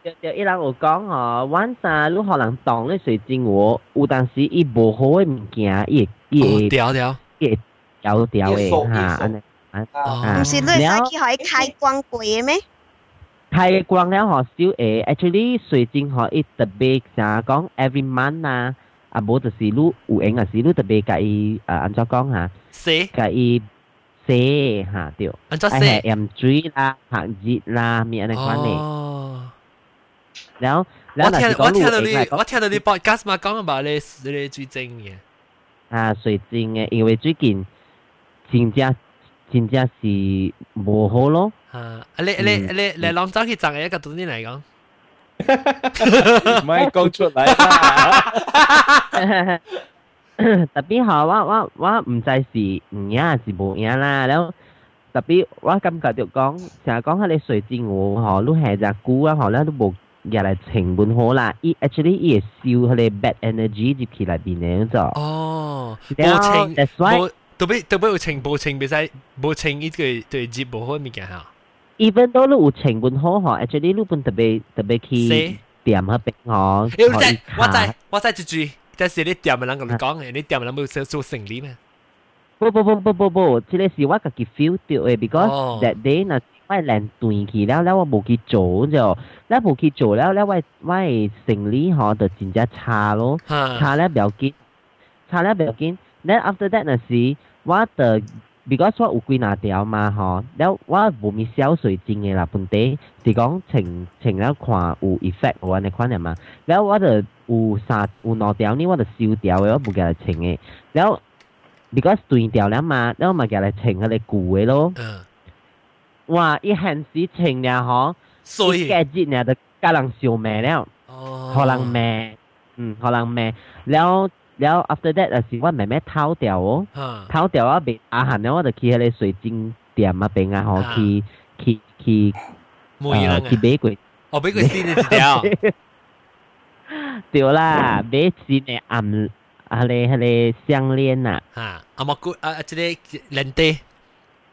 就就伊人有讲哦，晚上你可能当咧水晶喎，有当时伊无好嘅物件，伊伊会掉掉，伊会掉掉嘅吓，安尼啊。唔是你使去可以开光过嘅咩？开光了嗬少诶，actually 水晶嗬伊特别成讲 every month 啊。 啊，无就是你有闲啊，是你特别甲伊啊，安怎讲哈？洗甲伊洗哈对。安怎洗？系盐水啦、白热啦，咩安尼款呢？哦。然后，我听我听到你，我听到你 podcast 嘛讲about 你你水晶嘅。啊，水晶嘅，因为最近真正真正是无好咯。啊，你你你你浪走去赚嘅一个对你嚟讲。 Michael 出嚟啦！特別係我我我唔制事，唔呀是冇嘢啦。然後特別我感覺就講，成日講下你水晶我嗬，都係隻股啊，嗬咧都冇入嚟成本好啦。依 actually 依係燒佢哋 bad energy 接起嚟邊嚟咗。哦，冇情冇特別特別有情冇情，別使冇情依個對接冇好物件嚇。even though 你有成本好吼，actually 你本特別特別去點去俾我。誒，我知我知我知一句，但是你點嘅人同你講，你點嘅人冇做做生意咩？不不不不不不，即個是我家己 feel 到嘅，because that day 嗱，我連斷去了，了我冇去做就，咧冇去做了，咧我我生意吼就真正差咯，差咧唔要緊，差咧唔要緊，then after that 嗱是我就。如果说有几哪条嘛吼，了我无咪消水晶诶啦，本地是讲穿穿了看有 effect 我安尼款诶嘛，了我着有三有两条呢，我着收掉了，我无甲来穿诶，了如果断掉了嘛，了我嘛甲来穿迄个旧诶咯。嗯。哇，伊现时穿了吼，所以价值呢着甲人收灭了，哦，互人卖，嗯，互人卖，了。了 after that 啊是我慢慢偷掉哦，偷掉啊未啊閒了我就去迄個水晶店啊邊啊吼去去去，呃去買過，哦買過新嘅一條，對啦，買新嘅暗啊咧迄個項鏈啊，嚇啊冇骨啊即個鏈帶，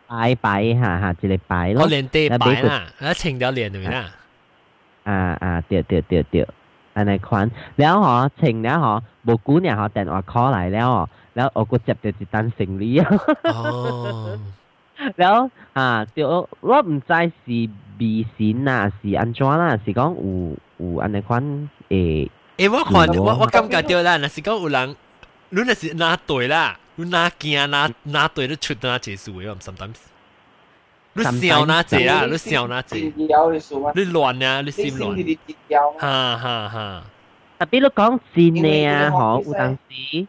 擺擺嚇嚇即個擺咯，哦鏈帶擺啦，啊穿條鏈對啦，啊啊對對對對。安尼款，แล้ว嗬清แล้ว嗬冇估เนี่ย嗬电话 call 嚟แล้วอ๋อแล้ว我ก็接到一单行李啊。哦。แล้ว啊，对我我唔知是微信啊，是安怎啦，是讲有有安尼款诶。诶，我看我我感觉到啦，若是讲有人，你若是拿对啦。你哪惊哪哪对你出哪结束嘅，sometimes。 你笑哪只啊？你笑哪只？你乱啊！你心乱。哈哈哈。特别你讲真嘅啊，嗬，有当时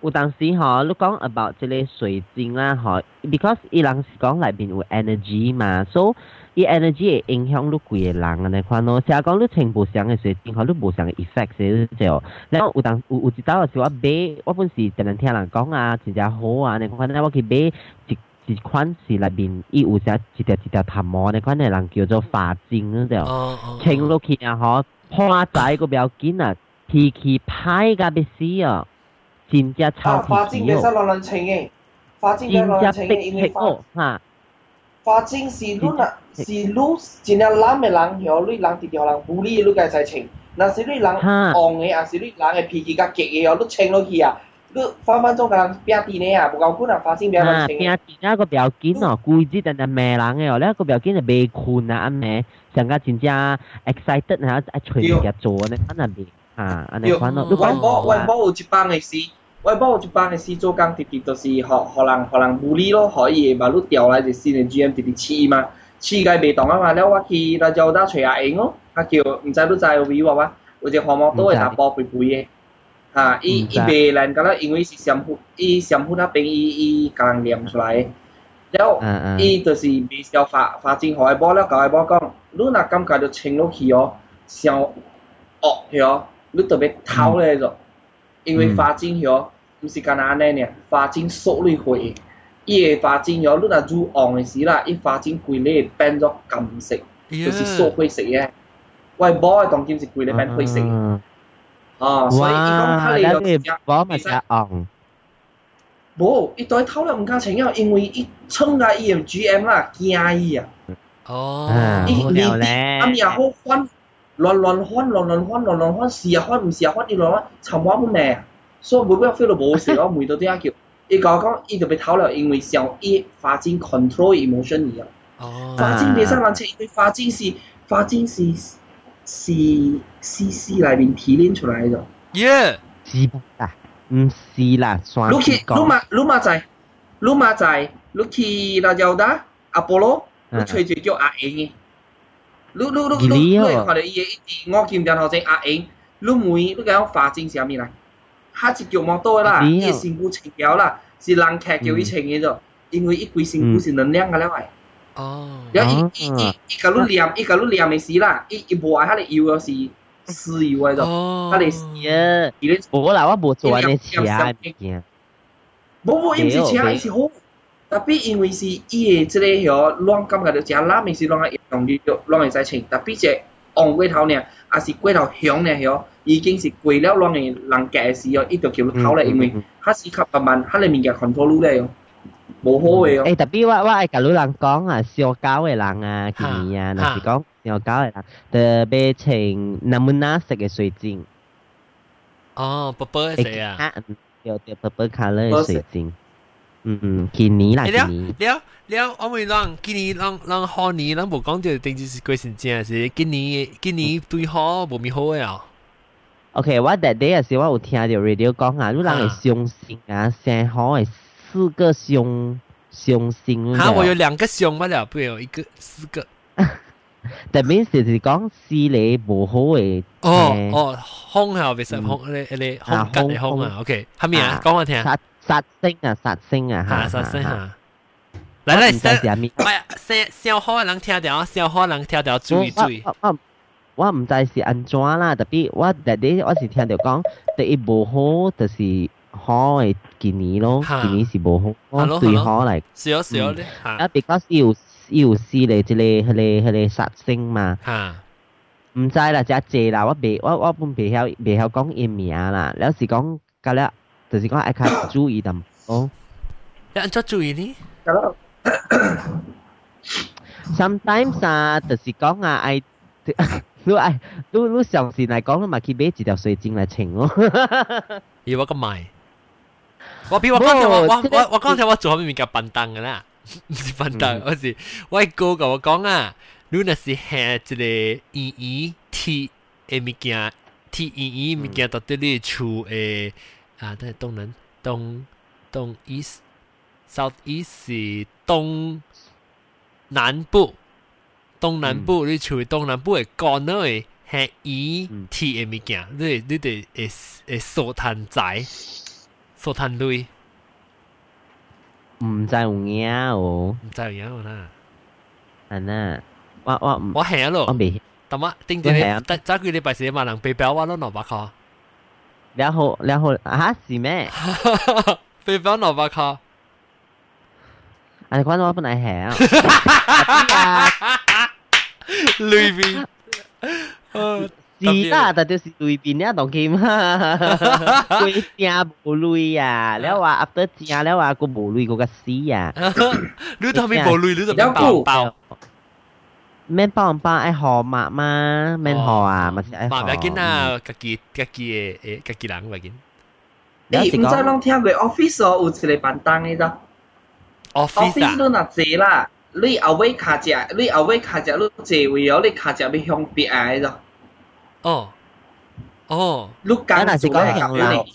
有当时嗬，你讲 about 即个水晶啦，嗬，because 伊人是讲内边有 energy 嘛，so 伊 energy 会影响你规个人安尼款咯。成日讲你穿无相嘅水晶，嗬，你无相嘅 effect 是就，然后有当有有一道是我买，我本是常常听人讲啊，真正好啊，你看我去买一 款是内面伊有只一条一条头毛的款的人叫做发精那条，穿落去啊吼，破仔个表紧啊，脾气歹个要死哦，真正超脾气哦。发精变成乱乱穿的，发精变成乱穿的，因为发哈。发精是路那，是路真正懒的人，许类人直条人无理，你该在穿。那是你人戆的，还是你人的脾气较急的哦，你穿落去啊。你分分钟甲人拼啲呢啊，无够可能发晶不要乱穿。拼啲啊个不要紧哦，规日定定骂人嘅哦，你个不要紧就未困啊，安尼，上个真正 excited 啊，一吹入做呢，安尼未啊，安尼款咯。我某我某有一帮嘅事。我帮我一班嘅事做工，直直就是学学人学人护理咯，可以把你调来就新嘅 GM 直直试嘛，试个未动啊嘛，了我去来就打找阿英咯，阿叫唔知你知有位话话，有只黄毛都系打波肥肥嘅， 啊，伊伊白人，噶啦，因为是相互，伊相互那边伊伊刚念出来，然后伊就是未消化化进海波了，海波讲，你那感觉就清落去哦，想恶去哦，你特别偷嘞着，因为化进去哦，唔是干那安尼呢，化进缩里去，伊个化进哦，你那煮红的时啦，伊化进规日变作金色，就是缩灰色嘅，外波嘅黄金是规日变灰色。嘅。哦，所以伊講睇你有隻冇咪隻紅。冇，伊對偷了唔加情啊，因為伊衝下伊嘅 GM 啦，驚伊啊。哦，伊年啲咁又好翻。亂亂看，亂亂看，亂亂看，試下看，唔試下看，伊亂亂尋我本命，所以每個 feel 都冇事，我每到啲阿叫，伊講講，伊就被偷了，因為想伊發展 control emotion 一樣。哦。發展別上人切，因為發展是發展是 是 CC 里面提炼出来的。耶。是啦，唔是啦，算。你去，你嘛你嘛在，你嘛在，你去那叫达阿波罗，你吹住叫阿英嘅。你你你你你看到伊个一直我见然后正阿英，你每你讲发展啥物啦？他一脚冇多啦，伊个身躯清条啦，是人剧叫伊清嘅啫，因为伊规身躯是能量嘅咧喂。 哦。然後伊伊伊伊甲你念，伊甲你念嘅時啦，伊伊無愛他哋油是豉油嘅啫，他哋是。伊咧。無啦，我無做安尼吃啊物件。無無，伊毋是吃，伊是好。tapi 因為是伊的即個嗬，亂感覺到食辣，咪是亂個用啲亂個在清，tapi 只昂過頭呢，還是過頭響呢？嗬，已經是過了兩年人嘅時候，一條橋頭咧，因為佢是較慢慢，佢裡面嘅 control 咧，冇好嘅哦。诶，特别我我系甲你人讲啊，小狗嘅人啊，建议啊，若是讲小狗嘅人，特别穿南门蓝色嘅水晶。哦，宝宝系啊。有啲 purple color 嘅水晶。嗯嗯，见你啦，见你。了了，我咪让见你让让好你，咱无讲到定就是贵先正是见你见你对好无咪好嘅啊。OK，我 that day 嘅时我有听到 radio 讲啊，你人系相信啊，上好系 四個相相信。哈，我有兩個胸不了，不有一個四個。特別是講視力無好嘅。哦哦，空係別實胸，你你空格嘅空啊。OK，係咪啊？講我聽。殺星啊，殺星啊，嚇殺星嚇！嚟嚟，唔係小小可能聽到，小可能聽到注意注意。我我唔知是安怎啦，特別我特啲我是聽到講，第一無好就是好嘅建議咯，建議是無好，我對好嚟。少少咧，啊，because 要要試嚟即係佢哋佢哋殺星嘛。嚇！唔知啦，只借啦，我未我我本未曉未曉講伊名啦，有時講隔咧。就是講愛較 注意淡哦。你安怎注意呢？Sometimes 啊，就是講啊，愛 你愛你你上次嚟講，你咪去買一條水晶嚟穿哦。而我咁買，我比我剛才我我我我剛才我做咩物件笨蛋嘅啦？唔是笨蛋，我是我哥甲我讲啊，你若是下一個意義 T 嘅物件，T E E 物件到對你厝诶。啊，对，东南东东 east south east 是东南部，东南部、嗯、你處東南部诶干呢嘅係以 T 嘅物件，你你哋會會數攤仔，数摊类。唔知有影哦，唔知有影啦。系呐，我我唔我系咯，我未。但系顶住你，早几礼拜四万人被表我都两百块。然后然后啊是咩？飞返罗伯卡。啊，关我本来系啊。里边。 是啦，但就是里边咧，当佢嘛，佢正无类啊，แล้ว话 after 正แล้ว话个无类个个死啊。你ทำไม无类？你就爆爆。免包唔包爱号码嘛？免号啊，咪是爱号。嘛，要紧啊，家己家己诶诶，家己人要紧。你唔知拢听过 office 哦，有一个办公嘅咋？office 你若坐啦，你后尾卡只，你后尾卡只，你坐位哦，你卡只要向边嘅咋？ 哦哦，你拣做咧咁样。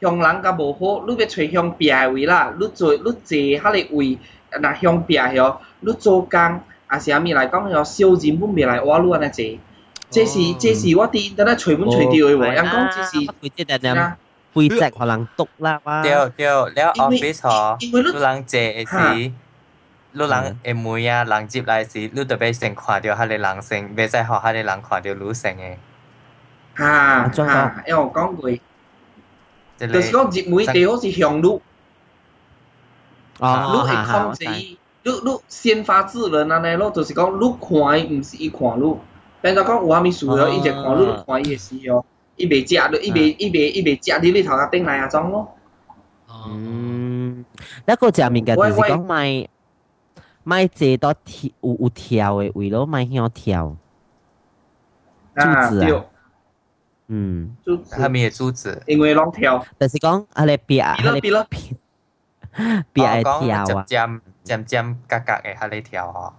向人甲无好，你要找向边嘅位啦，你做你坐迄个位，若向边嘅，你做工。啊是阿咪嚟讲，有小钱本未嚟我攞安尼济，这是这是我啲等下随本随掉嘅喎，人讲这是会即系点？背脊可能笃啦哇！对对，了 office 嗬，你人坐嘅时， 你人會每啊人接來時，你特別先看到他的人性，未使學佢哋人看到女性嘅。嚇嚇，因為我講過，就是讲接每地好是向路，啊，路係控制。你你先发制人安尼咯，就是讲你看伊，毋是伊看你。變做講有啥物事哦，伊就看你看伊嘅事哦，伊袂食你，伊袂伊袂伊袂食你你頭殼頂來啊種咯。嗯，那個食物件就是講賣卖坐都跳有有跳的，为了卖遐跳。柱子啊，嗯，柱子，后面的柱子，因为拢挑。但是讲，阿你比，阿你别，比爱跳啊，尖尖尖嘎嘎的，阿你跳啊，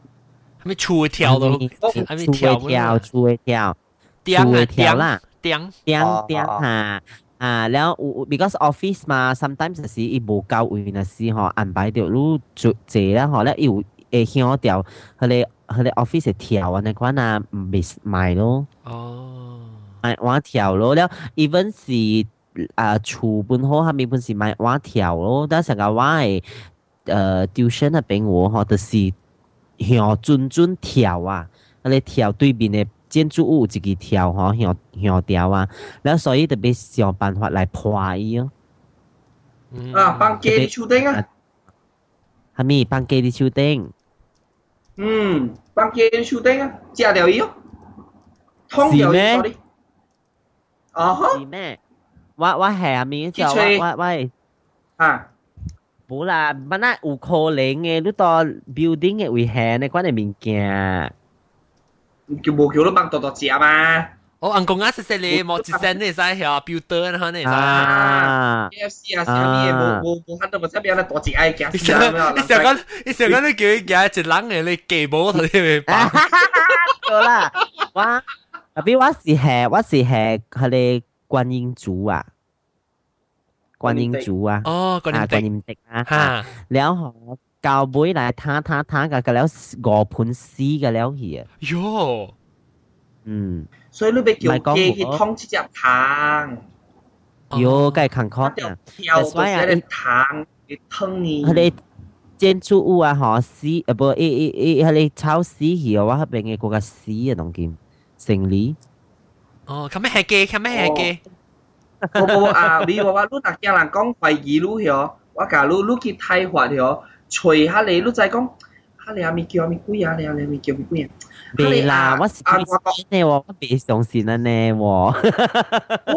阿咪粗跳咯，还没跳跳粗挑，粗挑啦，跳跳跳哈。啊，然后我 because office 嘛，sometimes 是伊无够位那时吼，安排着路做做啦吼，咧又。会响调，迄个迄个 office 调啊，那款啊，miss 买咯。哦，买我调咯了，even 是啊，厝本好，哈，本是买我调咯，但是甲我诶，呃，tuition 那边我吼，就是响准准调啊，迄个调对面诶。建筑物自己调吼，向向调啊，然后所以特别想办法来破伊哦。啊，放鸡的秋顶啊，啊哈咪放鸡的秋顶。 嗯，帮佢手顶啊，食掉伊哦，通掉伊，sorry。啊哈？是咩？我我下面就我我我啊。冇啦，乜那有可能嘅，你到 building 嘅危险嘅关系物件。叫冇叫你帮多多食嘛？ 哦，阿公啊，是識你，莫一身你使遐 builder 那下你使。啊，KFC 啊，啥物嘢冇冇冇喺度，冇出邊有大隻愛驚死啊！你成日你成日你叫伊驚一人嘅，你雞毛頭你咪白。好啦，我阿邊我是係我是係佢哋觀音竹啊，觀音竹啊，哦，觀音竹啊，嚇，然後到尾嚟攤攤攤嘅，個了五盤絲嘅了去啊。喲，嗯。所以你要叫机去通一只糖，哟，梗系坎坷啊，所以啊，你糖你通你，佢哋建筑物啊，嗬丝，诶不，诶诶诶，佢哋炒丝hier，我嗰边嘅嗰个丝啊，当见成理，哦，咁咩系嘅，咁咩系嘅。我无啊，你话话你若惊人讲怀疑你嗬，我教你你去睇法嗬，随下你，你再讲，下你阿咪叫阿咪鬼啊，你阿咪叫咪鬼啊。 未啦，我是睇先呢喎，我未相信啊呢喎。我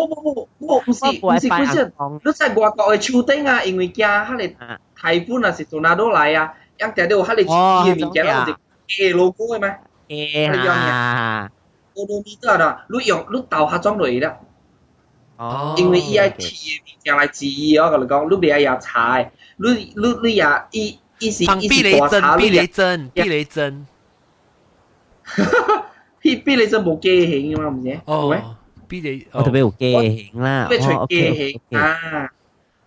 我我唔是唔是嗰只，你在外国嘅秋顶啊，因为惊下你台风啊是从哪度来啊，一定都下你嘅物件都系 logo 嘅咩？系啊。我都知道啦，你用你豆下装落嚟啦。哦，因为伊爱企业将来治医，我同你讲，你别爱食菜，你你你也伊伊是伊是大茶，避雷针，避雷针，避避雷针 冇机型嘛，唔知？哦，避雷，我特别有机型啦，特别除机型啊，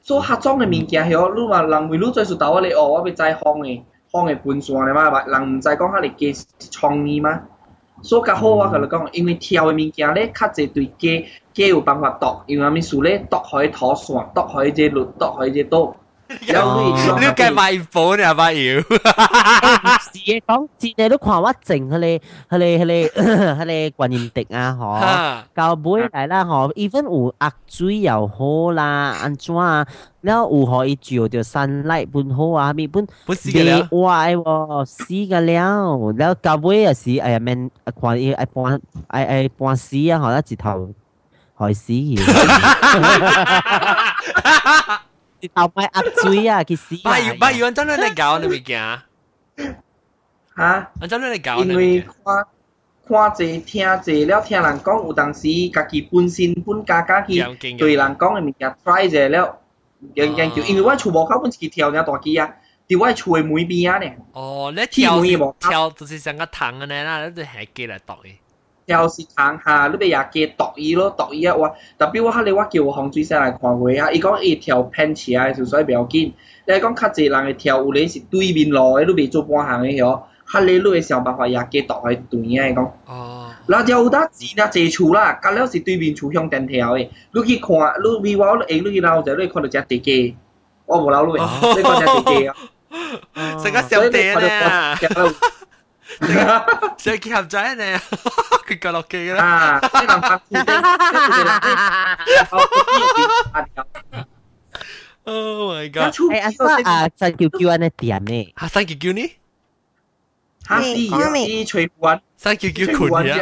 做客装嘅物件系，你话人为你最数到我哋哦，我别再放嘅放嘅盘算嘅嘛，人唔再讲下你嘅创意嘛。所以较好我同你讲，因为挑嘅物件咧，较济对鸡鸡有办法度，因为咩事咧，度可以拖线，度可以只律，度可以只刀。 呢計賣保定係賣妖？唔是嘅，講戰你都狂屈靜，佢哋佢哋佢哋佢哋軍人敵啊，嗬！教妹嚟啦，嗬！even 有壓水又好啦，安怎啊？然後有可以照到 sunlight 本好啊，咪本別壞喎，死嘅了。然後教妹又是哎呀，man 關於一半哎哎半死啊，嗬！一直頭害死嘅。佢。头咪压水啊，佢死。买要买要安怎样嚟搞你物件？吓？安怎样嚟搞？因为看看济听济了，听人讲有当时家己本身本家家己对人讲嘅物件 try 者了，研研究。因为我厝无口本是跳只大机啊，伫我厝嘅门边啊呢。哦，你跳跳就是像个糖嘅呢，那你系机嚟读嘅。 挑是糖下，你要也加度伊咯，度伊啊！我特别我迄個我叫洪水生来看過啊，伊讲伊跳偏起來就所以袂要紧。你講較濟人会跳，有咧是对面路誒，你袂做半行誒嗬。迄個你會想办法也加度喺對啊，伊講。哦。然後就有得錢啊，坐厝啦，隔了是对面厝向電跳的。你去看，你咪話你你去撈者，你看到隻地雞，我無撈你，你看隻地雞啊。成个小地啊！成日合仔呢，佢脚落机啦。啊，即系白裤 Oh my god！诶，阿叔啊，三叫叫安尼点呢？吓，三叫叫呢？吓是啊，是吹管，三叫叫困呀。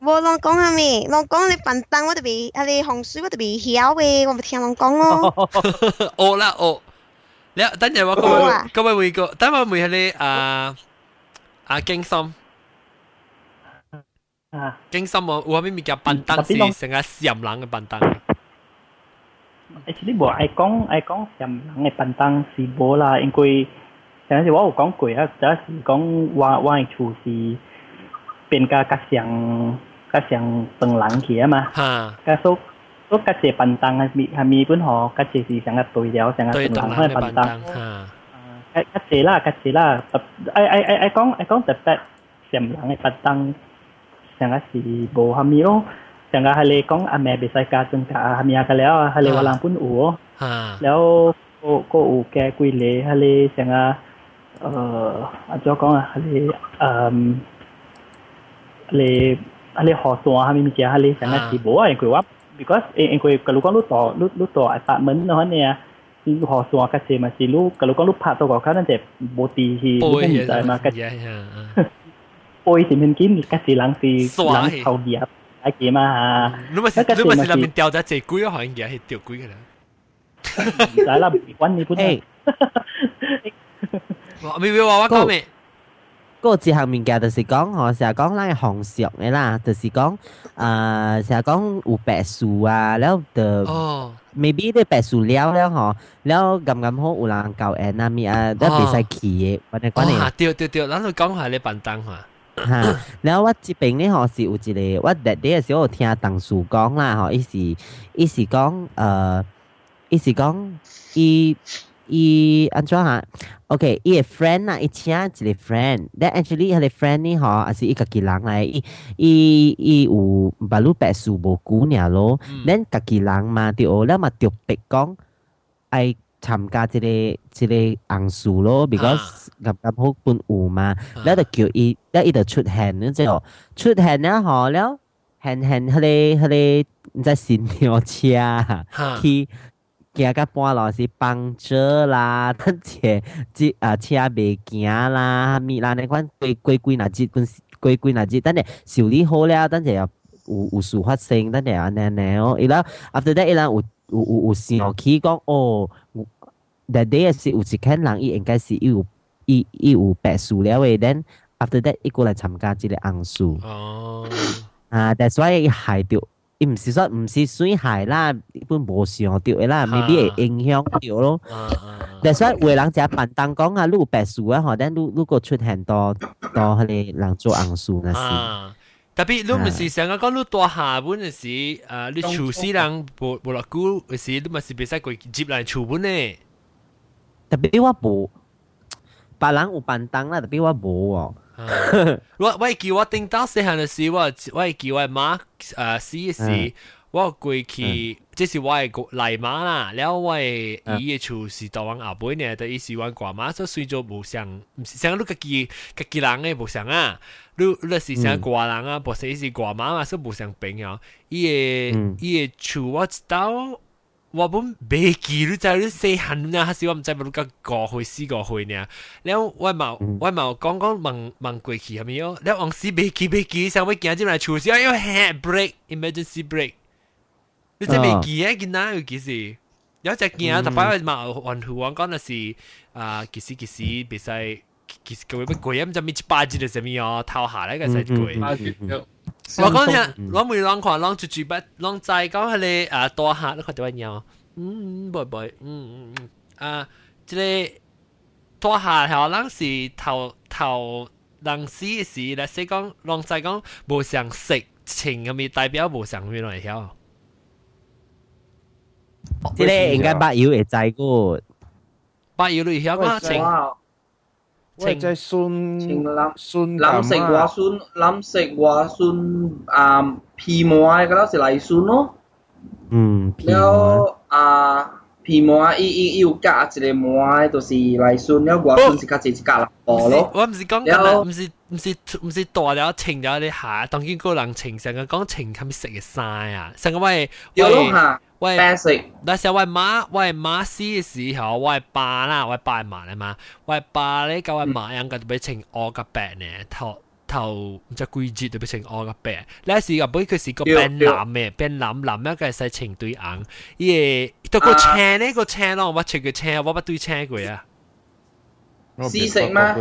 冇人讲下咪，人讲你笨蛋，我特别，啊你洪水我特别晓嘅，我咪听人讲咯。哦啦哦，你等阵我讲，咁咪会个，等我会系你啊。 啊，经心啊，经心我我边咪叫笨蛋是成个闪人嘅笨蛋。actually 无爱讲爱讲闪人嘅笨蛋是无啦，因为有阵时我有讲过啊，就系讲我我嘅厝是变个较像较像笨人去啊嘛，个所所较济笨蛋系咪系咪本河较济是成个对了，成个笨人嘅笨蛋。cái kasi lah kasi lah ai ai ai ai kong ai kong tepat siam lang ai patang siang si bo hami lo siang ha le kong a me besai ka tun ka hami ka le ha le walang pun u ha leo ko ko u ke kui le ha le siang a ờ a cho kong ha le um le ha le ho so ha mi mi cha ha le siang si bo ai kui wap because ai kui ka lu kong lu to lu lu to apartment no ha ne 何算我卡些嘛是路，假如讲路拍到个卡，咱就无地是，路唔知嘛，卡。背前面见卡些人是人头碟，阿杰嘛吓。你咪是你咪是里面掉咗只龟啊？可能嘢系掉龟噶啦。唔使啦，搵你本。咪咪话我讲咩？有一项面件就是讲吼，成日讲咱诶风俗诶啦，就是讲呃，成日讲有白树啊，然后的哦，maybe 咧白树了了吼，然后咁咁好有人搞诶，那咪啊，都未使去诶，我哋关你。啊，对对对，咱就讲下你板凳吼。哈，然后我这边咧吼是有一个，我第第个时候听同事讲啦吼，一时，一时讲呃，一时讲伊。伊安怎哈？OK，伊诶 friend 啊，伊请一个 friend，then actually 迄个 friend 呢吼，也是伊家己人来，伊伊伊有八路白树无姑娘咯，恁家己人嘛，对哦，咱嘛特别讲爱参加即、个即、个红树咯，because 咁咁好伴舞嘛，咱就叫伊，咱伊就出现，你知哦，出现了好了，现现迄个迄个在新娘车去。行到半路是幫車啦，等者即啊车袂行啦，咪啦你款规规规那日，過過幾若日，等下修理好了，等者有有事发生，等者安尼安尼哦。伊拉 after that 伊拉有有有有想起讲哦，that day 是有一群人伊应该是伊有伊伊有白事了诶，then after that 伊过来参加即个红事。哦。啊，that's why 伊害着。伊毋是说毋是水害啦，本无想到的啦，未必会影响到咯。但所以有人就办当讲啊，你有白树啊，吼，但你你个出现到到迄个人做红树那是。特别你毋是成日讲你大厦本嘅时，诶，你厨师人无无落久嘅时，你咪是别使过接来厨本呢。特别我无，别人有办当啦，特别我无哦。 我我記我頂到細漢嘅時，我我記我媽誒死嘅時，我過去，即是我嘅奶媽啦。然後我嘅伊嘅厝是台灣後背呢，但伊是阮外媽，所以就無像，毋是像你家己家己人嘅無像啊。你你是像外人啊，無像伊是外媽嘛，所以無像朋友。伊嘅伊嘅厝我知道。話本未記錄在你細漢呢，還是我唔知，唔知講過去四個去呢。然後我冇我冇講講問問過去係咪哦？然後往時未記未記，想我今日來出事，因為 hand break emergency break，你真未記啊？見哪有幾時？有隻見啊，特別我冇還同我講嘅是啊，其實其實別使。几时个乜鬼咁就咪八字就什么哦，头下咧个使鬼。我讲嘢，我每啷看啷住住不啷在讲佢哋诶多客，你看到乜嘢？嗯，唔唔，嗯嗯啊，即系多客系啷是头头人死嘅事咧，所以讲啷在讲无想食情咁咪代表无想咩嚟晓？即系应该八友会知个，八友嚟晓嘛情。 青即系酸青蓝酸蓝色瓜酸蓝色啊皮毛啊，嗰度是泥酸咯。嗯，然啊皮膜啊，伊伊又加一个膜，就是泥酸，然后酸是加自己加蓝膜咯。我唔是讲，唔是唔是唔是大了青咗啲下，当然个人情成个讲情，系咪食嘅晒啊？成个喂，有咯。喂，那时候我妈我妈死嘅时候，我爸啦，我爸妈嚟嘛，我爸咧教我妈样嘅就俾情我个病呢，头头唔知几日就俾情我个病。那时候本佢是个变蓝嘅，变蓝蓝一个系情对硬，伊个个青呢个青咯，我食个青，我不对青过啊。试食吗？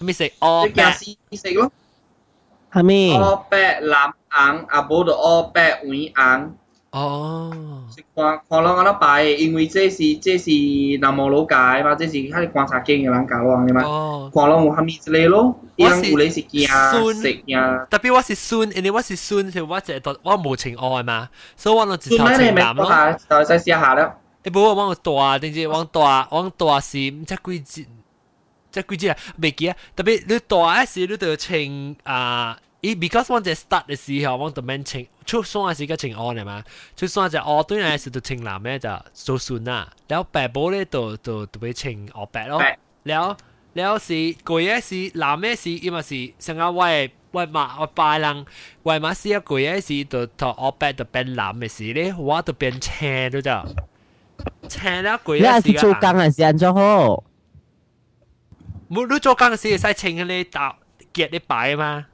咩食？哦，白试食咯。系咩？哦，白蓝硬，阿宝就哦白黄硬。 哦，看看人安怎擺，因为这是这是南無老界嘛，这是喺觀察經嘅人教我嘅嘛。哦，看人有蝦米之类咯，伊人有你是。特別我是孫，因為我是孫，就我就我冇情愛嘛，所以我就直頭情男咯。就使試下啦。誒，不過我大，定係我大，我大是唔知幾節，即係幾節啊？未記啊。特別你大時你就要情啊。伊 because 阮只 start 嘅時候，阮就免穿，出衫嘅時個穿黑嘅嘛，出衫就黑對嚟時就穿藍咧就做順啦，然後白布咧就就就俾穿黑白咯，然後然後是貴嘅是藍嘅是伊嘛是上個外外馬外白人外馬是啊貴嘅是就就黑白就變藍嘅時咧，我就變青都得，青啦貴嘅時個。做工係時安裝好，冇你做工嘅時使穿嘅你搭結你擺嘛。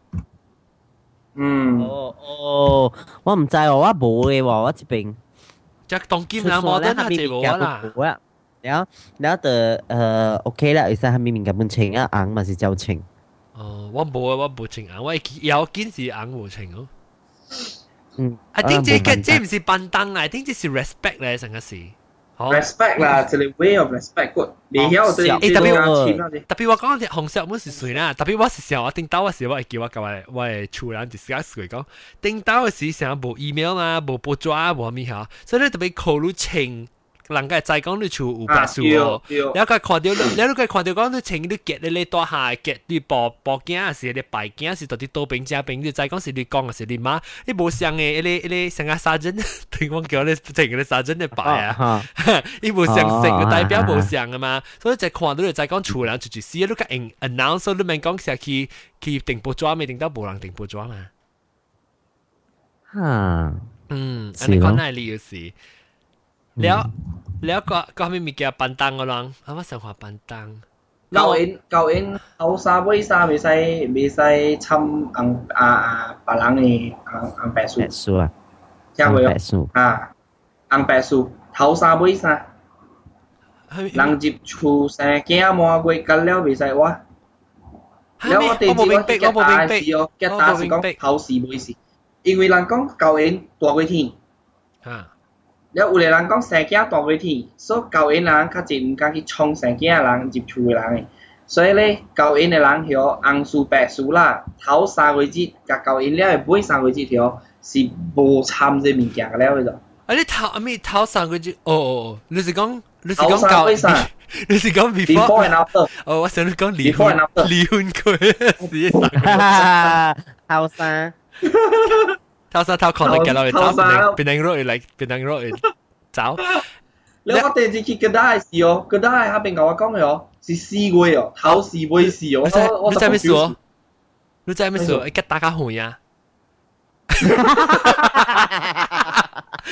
嗯，哦哦，我唔知喎，我冇嘅喎，我一边即系当兼啦，冇得下边面嘅冇啦。然后，然后的，诶，OK 啦，而且下面面嘅本情啊，硬咪是就情。哦，我冇啊，我冇情硬，我有坚持硬冇情咯。嗯，I think 这个这唔是笨蛋啊，I think 这是 respect 咧，成个事。Respect 啦，即係 way of respect 個，你曉對誒特別特別我講啲？紅色我是誰啦？特別我是時候我頂到我時候，我係叫我舊我係厝人 discuss 佢講，頂到嘅時成日冇 email 嘛，冇報紙啊，冇咩嚇，所以咧特別考慮清。人家再讲你厝有白数哦，然后佢看到，然后佢看到讲你请你结你你大下结你报报警啊，是你拜警是到底多兵加兵，你再讲是你讲是你妈，你冇上嘅，你你成个沙阵，听我叫你请你沙阵你拜啊，你冇上成嘅代表冇上嘅嘛，所以就看到你再讲厝人就就死，你个 announce 你咪讲成去去定报纸未定到冇人定报纸嘛，哈，嗯，你讲那理由是。 แล้วแล้วก็ก็ไม่มีเกียร์ปันตังก็ลองเอาว่าสังหวะปันตัง旧年旧年后沙尾沙未使未使侵红啊啊别人嘅红红白树。白树啊，听过白树啊，红白树头沙尾沙，人接厝生囝满月紧了未使哇。แล้ว我哋知我嘅大事哦，嘅大事讲头时尾时，因为人讲旧年大过天。啊。 了有的人讲生囝大过天，所以教因人较真毋敢去冲生囝的人入厝的人。所以咧，高因的人许红树白树啦，头三个月甲高因了诶尾三个月条是无掺这物件了迄种。啊，你头啊咪头三个月哦汝是讲，你是讲你是讲教？你是讲 before and after？哦，我想你讲离婚，离婚过，是三个月。头三。沙偷看你嘅落去走，变成肉嚟，变成肉嚟走。你我第二次佢都系试哦，佢都系下边同我讲嘅哦，是四个哦，头四个试哦。我我你知咩事哦？你知咩事？一个打家红呀！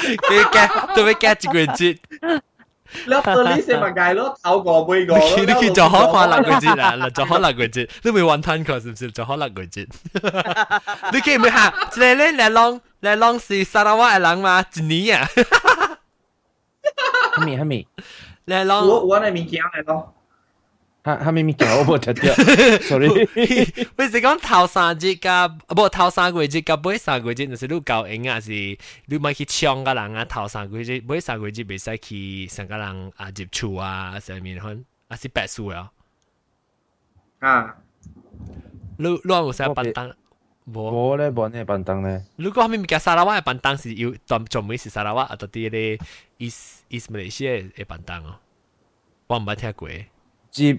佢嘅都俾加一个节。แ 你到呢四物界咯，透過每個咯。你叫做可跨立句節啊，嗱，做可立句節，你未揾吞佢是唔是？做可立句節，你記唔記下？即係咧，你浪你浪是沙拉瓦嘅人嘛？一年啊，係咪係咪？你浪我我係咪驚你咯？哈哈咪咪叫我冇听到，sorry。你是讲头三节甲，不头三个节甲尾三个节，就是你教应啊，是你咪去抢个人啊，头三个节尾三个节袂使去上个人啊入厝啊上面看，啊是白数啊。啊，你你有使笨蛋？冇冇咧，冇呢笨蛋咧。如果后面嘅沙拉瓦嘅笨蛋是要专专门是沙拉瓦，啊到啲咧 East East Malaysia 嘅笨蛋哦，我唔捌听过。接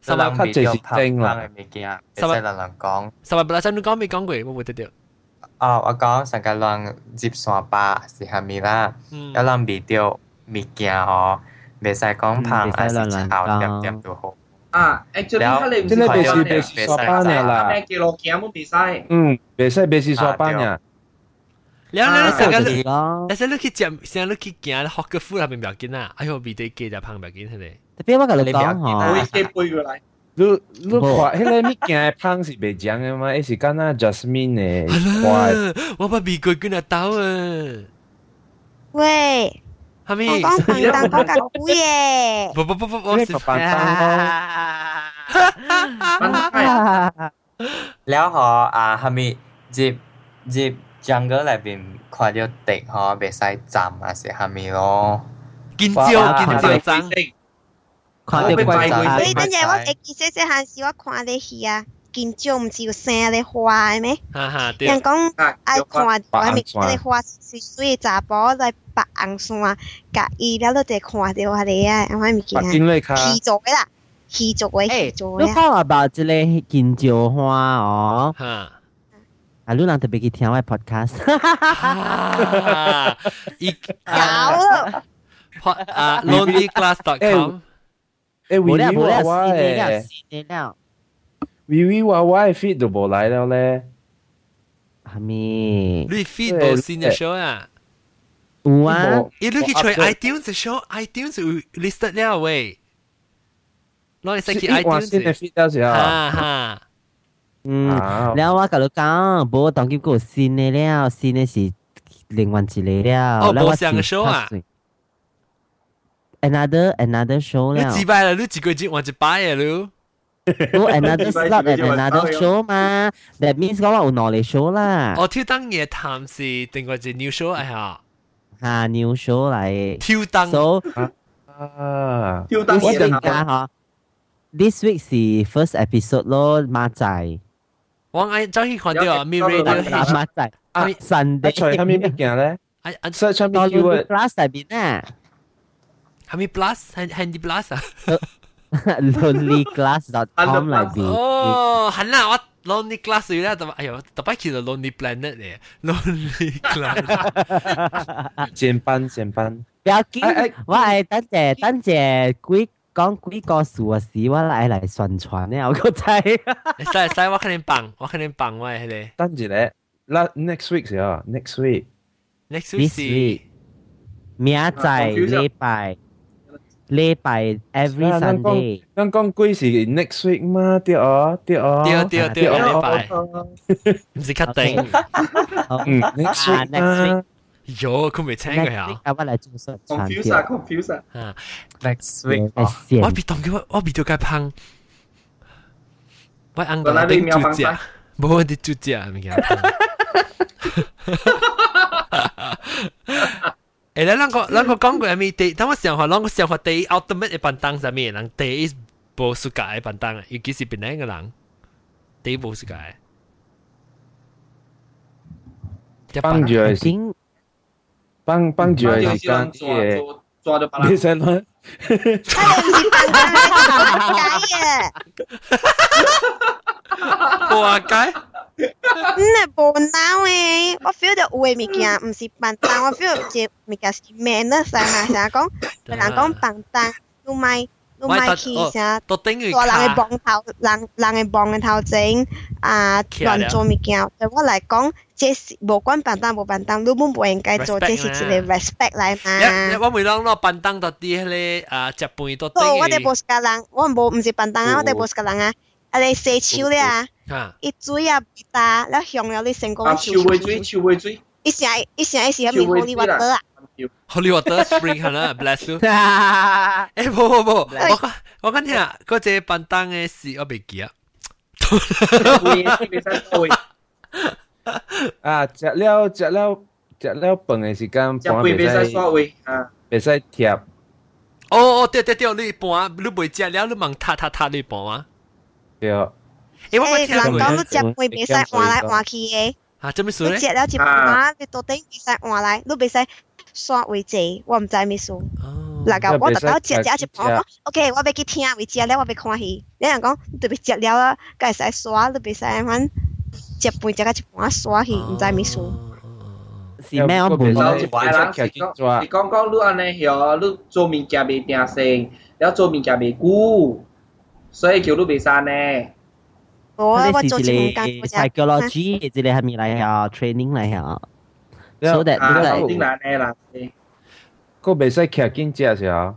十万较这是正啦，物件，十万人人讲。十万不拉真你讲未讲过，我冇得掉。哦，我讲成个人接山巴是系咪啦？有人未掉物件哦，未使讲胖，还是炒点点都好。啊，actually 佢哋唔系别是别是沙巴呢啦。咩叫落镜冇别使？嗯，别使别是 然後咧，成日都，成日都去食，成日都去行，學個 food 入邊唔要緊啊！哎呦，味地雞就烹唔要緊，係咪？特別我同你講嚇，我一杯過嚟。你你話迄個物件烹是袂講嘅嘛？迄是敢若 Jasmine 嘅。我把美國軍啊鬥啊！喂，係咪？我講笨蛋，我講古嘢。不不不不，我是笨蛋。然後啊，係咪接接？jungle 里边看到敌嗬，袂使站啊，是系咪咯？见招见招争。看到怪怪。你等阵我会记些些限时，我看你戏啊。 见招唔是要生你花咩？哈哈，人讲爱看我系咪你花是水查甫来白红线，甲伊了都得看到下你啊，我系咪见啊？气做嘅啦，气做嘅气做嘅。你讲 about 即个金蕉花哦。 哈。啊，你人特別去聽我 podcast。一九 pod。啊，lonelyclass.com。誒，維維娃娃誒，維維娃娃嘅 feed 都冇嚟了咧。係咪？你 feed 冇新嘅 show 啊？有啊。你你去吹 iTunes 嘅 show，iTunes 有 listed 了喂。攞嚟先去 iTunes 嘅 feed 到時候。哈哈。嗯，然後我甲你講，無當今個新的了，新的是另外一個了。哦，無上手啊！Another another show 了。你幾擺了？你幾個鐘換一擺了？你我 another slot and another show 嘛？That means 講我有兩個 show 啦。我跳當夜探是定個是 new show 哎呀，啊 new show 嚟。跳當。So 啊，跳當夜探。我定價嚇。This week 是 first episode 咯，馬仔。我爱走去看到咪 radio 马仔啊，Sunday。除系咪物件咧？啊啊，search 系咪 keyword class 入边啊？系咪 plus handy plus 啊？lonelyclass.com 嚟边？哦，系啦，我 lonely class 咧，就哎呦，特别其实 lonely planet 嚟，lonely class。前班前班。不要紧，我系等阵等阵几 讲几个数事，我嚟嚟宣传咧，我觉得。你使使，我肯定帮，我肯定帮我系你。等住咧，啦 next week 时候，next week。 next week 是明仔礼拜。礼拜 every Sunday。刚刚几时 next week 嘛？对哦，对哦。对对对，礼拜。唔是确定。嗯，next week 嘛。 有，佢未听过呀。我嚟做宣传。 confuse 啊，confuse 啊。啊，next week。我别当佢，我别到佢胖。我按个顶主只，冇我啲主只物件。诶，咱两个咱个讲过系咪？第，等我想下，咱个想法第 ultimate 嘅笨蛋系咩人？第一无世界嘅笨蛋啊，尤其是边两个人，第一无世界。帮住系先， 帮帮住系时间啲嘢，抓到你想啦。破解？唔系笨蛋诶，我 feel 到有嘅物件唔是笨蛋，我 feel 只物件是 manners 系嘛？成日讲，人讲笨蛋，你咪 唔係特哦，特等於人嘅磅頭，人人嘅磅嘅頭整啊，亂做物件。對我嚟講，這是無關笨蛋無笨蛋，你本唔應該做，這是一個 respect 嚟嘛。我每當攞笨蛋到啲咧啊，食飯都。我我哋冇識人，我冇唔是笨蛋啊，我哋冇識人啊。啊，你射手咧啊，一嘴啊唔大，你向了你成功。啊，手尾嘴，手尾嘴。一成一成一時喺面口裡揾到啊。！Holy Water Spring 系啦，bless you。诶，冇冇冇，我我讲听啊，嗰只笨蛋嘅事我未记啊。啊，食了食了食了饭嘅时间，食饭未使刷位啊，未使贴。哦哦，对对对，你盘你未食了，你问塌塌塌你盘啊？对。诶，我冇听过。人讲你食饭未使换来换去嘅。啊，做咩事咧？你食了一盘，你到底未使换来，你未使 刷位置，我唔知咩事。嗱个我特登食食一盘，OK，我要去听位置咧，我要看戏。你人讲你特别食了啦，梗系使刷，你未使反食饭食个一盘刷去，唔知咩事。是咩？我唔知。你讲讲你安尼晓，你做物件未定性，了做物件未久。所以叫你未散呢？我我做节目 psychology，一个系咪嚟呀？training 嚟呀 ？so that 你嚟定难呢啦？个未使剧经只时候，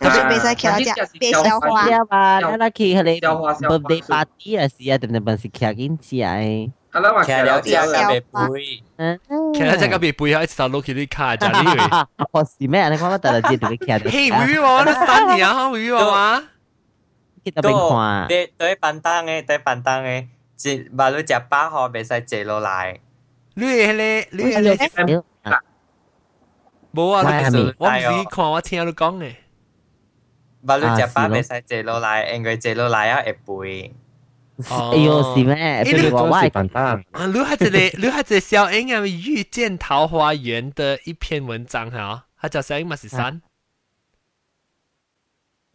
特别未使剧只，别消化嘛。你拉去佢哋 birthday party 啊时啊，定定系是剧经只诶。系啦，话剧了只个未背，剧了只个未背，喺手攞起啲卡就呢个。我是咩？你讲我特登知道你剧。嘿，会喎，你三年啊，会喎嘛？kita bengkwa. 对对板凳嘅，对板凳嘅，只话你食饱后未使坐落嚟。 你系咧，你系咧，冇啊！我唔是看我听你讲嘅。话你食饱未使坐落嚟，因为坐落嚟啊会背。 哎呦，是咩？这个我是笨蛋。啊，你还这里，你还这小英啊，《遇见桃花源》的一篇文章哈，他叫小英嘛是三。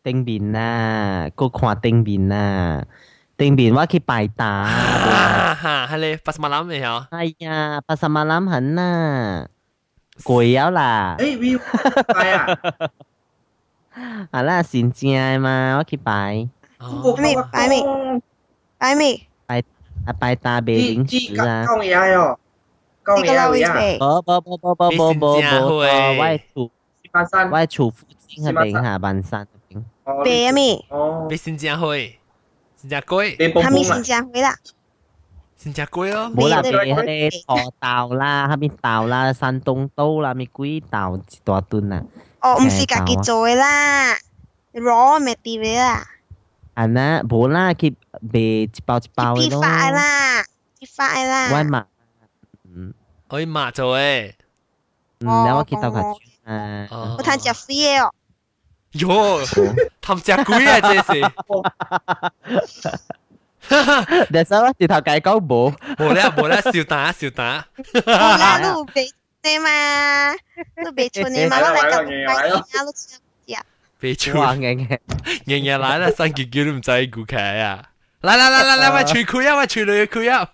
顶面啊，个看顶面啊， 顶面我去拜打。啊哈，系你八十万揽未有？系呀，八十万揽很啊，贵咗啦。诶，view 系啊。系啦，善正嘛，我去拜。咩？拜咩？拜咩？拜啊拜大俾零食啊。讲嘢哟，讲嘢呀。不不不不不不不不，我系厨，我系厨夫先系顶下半山。白啊咪？哦，你新加坡， 新加坡，他咪新加坡啦。新加坡咯，冇啦，俾佢哋河豆啦，下面豆啦，山东刀啦，咪鬼豆一大吨啊！哦，唔是家己做嘅啦，raw material 啦。啊那冇啦，佢卖一包一包嘅咯。批发啦，批发啦。我买，嗯，可以买做诶。嗯，然后我去到佢啊，我睇只 free 哦。 哟，氹只鬼啊！真是。第三啦，直頭解講冇，冇啦冇啦，笑打笑打。冇啦，都俾你嘛，都俾出你嘛，攞嚟咁貴啊，攞錢啊。俾出硬硬硬硬嚟啦，新杰叫都唔使顧客啊！嚟嚟嚟嚟嚟，喂，除褲啊，喂，除女嘅褲啊！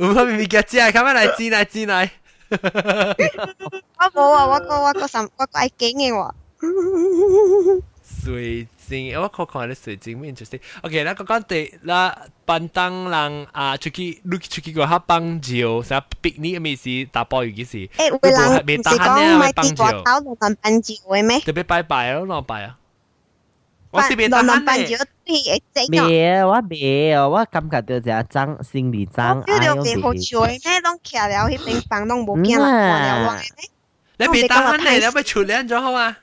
唔好咪咪夾子啊，咁樣嚟煎啊煎啊！我冇啊，我个我个什我个爱景嘅喎。水晶，我看看你水晶咩 interesting。OK，那讲讲第那班当人啊，出去你出去个下帮照，成日 picnic 咩事，打波几时？诶，会人唔是讲买啲国头落人班照嘅咩？特别拜拜咯，落拜啊！我是别打鼾 咧。未啊，我未啊，我感觉到就争心理争。我 feel 到几好笑嘅，咩拢徛了迄边房拢无见啦，你别打鼾咧，你咪处理咗好啊？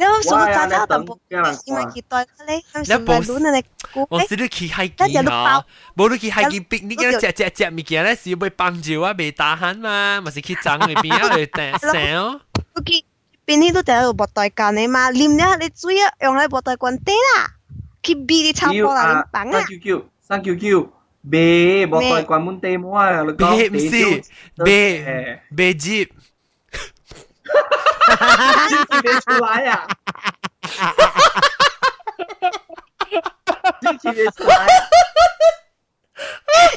你好数早早淡薄，因为期待咧，系咪乱嚟估？我是你去海边啊，冇你去海边 picnic 咧，只只只物件咧是要帮助啊，未打鼾嘛，咪是去争嗰边啊，去订声哦。边啲都第一度博代干你嘛，黏咧你水啊用嚟博代干啲啦， Kim Bi đi tham quan là bắn à. Thank you, thank you. B, bỏ tay qua muốn tìm hoa là có B, C, B, B Jeep. Jeep chỉ đến 出来呀。Jeep chỉ đến 出来。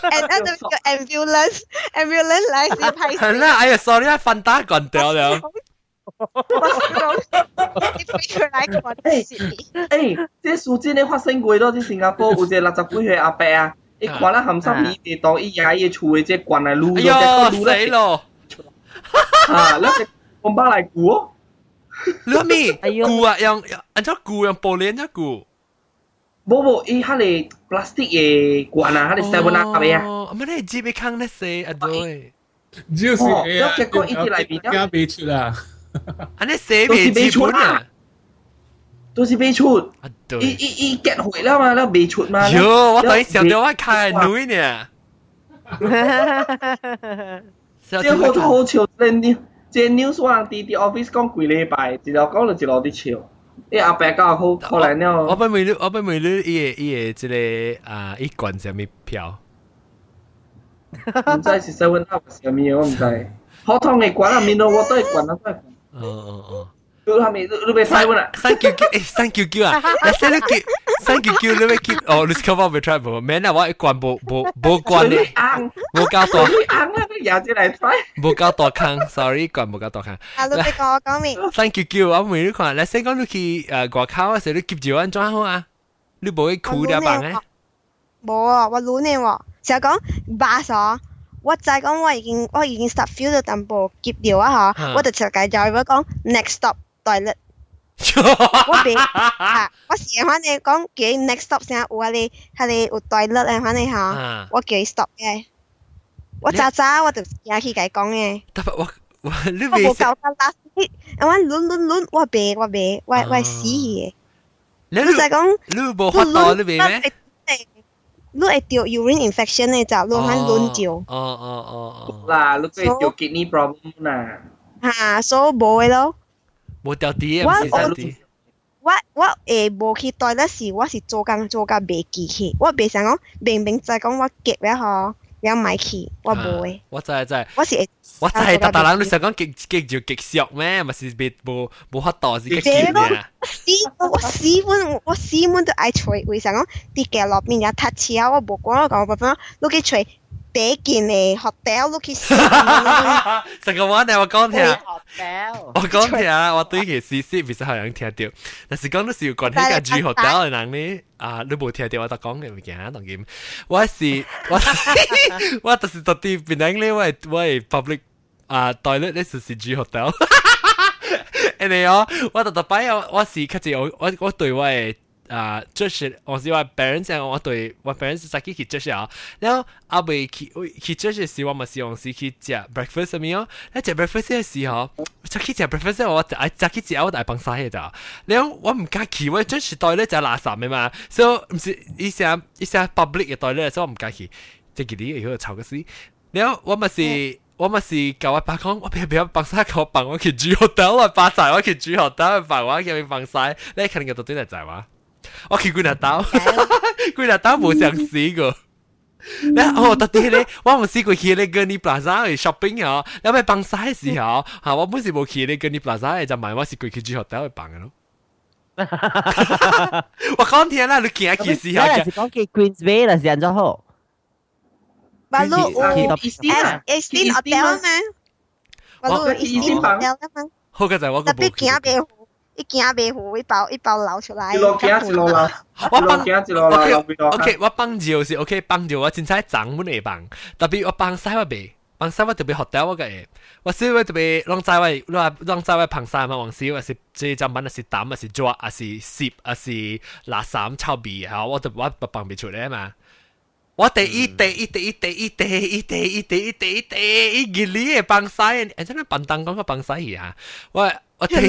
And then the ambulance, ambulance 来先拍。係啦，哎呀，sorry 啊，瞓打棍掉了。诶，即事真咧发生过咯，喺新加坡有一个六十几岁阿伯啊，伊看啦含三米地当伊爷伊厝嘅即关来撸咗，哎呦，死咯！啊，那只公巴来估哦。你咩？估啊，用按照估用玻璃按照估。冇冇，伊迄个 plastic 嘅罐啊，迄个 seven up 嘅啊。哦，唔系你接俾坑咧死啊对。就是诶，要结果一直来边啊。加俾出啦。 安尼寫未資本啊？都是未出，伊伊伊 get 回了嘛，那未出嘛。喲，我等於想到我開女呢。即好好笑，真呢！即 news 話啲啲 office 講幾禮拜，一路講就一路啲笑。伊阿伯教好，後來呢？我本每日我本每日伊個伊個即個啊，伊管啥物票？唔知是 seven up 啥物，我唔知。普通嘅管啊，面都我都係管啊，都係管。うんうんうん。ルハミ、ルベサイブな。三九九、え、三九九啊。那三九九，三九九，你咪去哦，你去我咪 try 无？免啊，我一关无无无关咧，无搞大。有啲嚟 try。无搞大坑，sorry，关无搞大坑。啊，你俾我讲明。三九九，我咪你看，你先讲你去誒外口嗰時，你接住安裝好啊？你唔會苦啲啊？辦咧？冇啊，我老年喎，成日講八爽。我就系讲我已经我已经 start feel 到淡薄急掉啊吓，我就直接就系讲 next stop toilet。我俾吓，我时反正讲叫 next stop 先有啊你系你有 toilet 啊，反正吓，我叫 stop 嘅。我早早我就也去佢讲嘅。但系我我你我冇够得啦，我轮轮轮我俾我俾我我死嘅。你就系讲你冇发到你俾咩？ 你會掉 urine infection 嘅就你喺輪掉。哦哦哦哦。啦，你會掉 kidney problem 啦。嚇，所以冇嘅咯。冇掉啲，唔是掉啲。我我誒冇去袋咧時，我是做工做甲袂記起，我未想講明明在講我急咧吼，了买去，我无诶。我知知，我是我知系大大人你想讲极极就极俗咩？咪是别无无法度是极急嘅。死我死本我死本都爱吹，为啥讲啲嘅落面有踢刺啊？我无讲我讲我讲，你去吹。 第一件嚟 hotel 都去食。成个话呢，我讲听，我讲听，我对其实是唔是好像听到，但是讲到是要讲起个住 hotel 嘅人呢，啊，你冇听到我得讲嘅物件，当然，我是我我就是特啲变紧呢，我系我系 public 啊 toilet 呢就是住 hotel。诶你哦，我特特摆我我是佢就我我对我系。 啊，就是我是話 parents 我對我 parents 先去就是啊，然後阿未去去就是時我咪是用時去食 breakfast 咁樣，咧食 breakfast 嘅時候，先去食 breakfast 我愛先去食我大幫曬嘅咋，然後我唔敢去，我真是袋咧就垃圾嘅嘛，所以唔是一些一些 public 嘅袋咧，所以我唔敢去，即係佢哋以後炒個事，然後我咪是。我咪是教我爸講，我邊邊幫曬教我爸，我去住 hotel，我爸仔我去住 hotel，爸我叫佢幫曬，你肯定個到底係在話。我去几日刀，几日刀冇想试过。咧，哦，特啲咧，我冇试过去咧跟你 plaza 去 shopping 啊，有咩帮晒时候，吓我本时冇去咧跟你 plaza 就买我是过去住学校去帮嘅咯。我讲听啦，你见一件事啊，系讲去 Queensway 啦，是安怎好？Balu Eastin Eastin Hotel 咩？Balu Eastin Hotel 咩？好嘅就系我个。特别惊俾。 一件白服，一包一包捞出来，我帮，OK，我帮就是 OK，帮就我现在怎么来帮？特别我帮晒我别，帮晒我特别学掉我的诶，我稍微特别让在外，让在外碰晒嘛，往少还是这一张面是胆啊是抓，啊是蚀，啊是垃圾臭味哈？我就我帮别出来嘛。我得一叠一叠一叠一叠一叠一叠一叠一叠一叠，帮晒，哎，真帮当光个帮晒呀！我我得。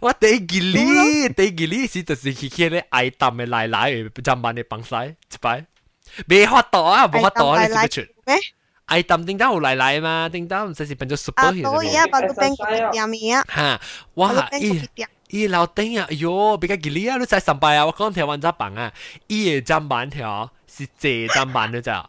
我第吉利，第吉利是就是去迄个挨打的奶奶，站板的放晒一摆，袂法度啊，无法度啊，你是不出？挨打叮当有奶奶嘛？叮当毋知是变做 super 去。啊，对呀，把个变个点呀。哈，哇，伊伊老丁啊，哎哟，比较吉利啊，你才上班啊，我讲条完则放啊，伊的站板条是坐站板的咋？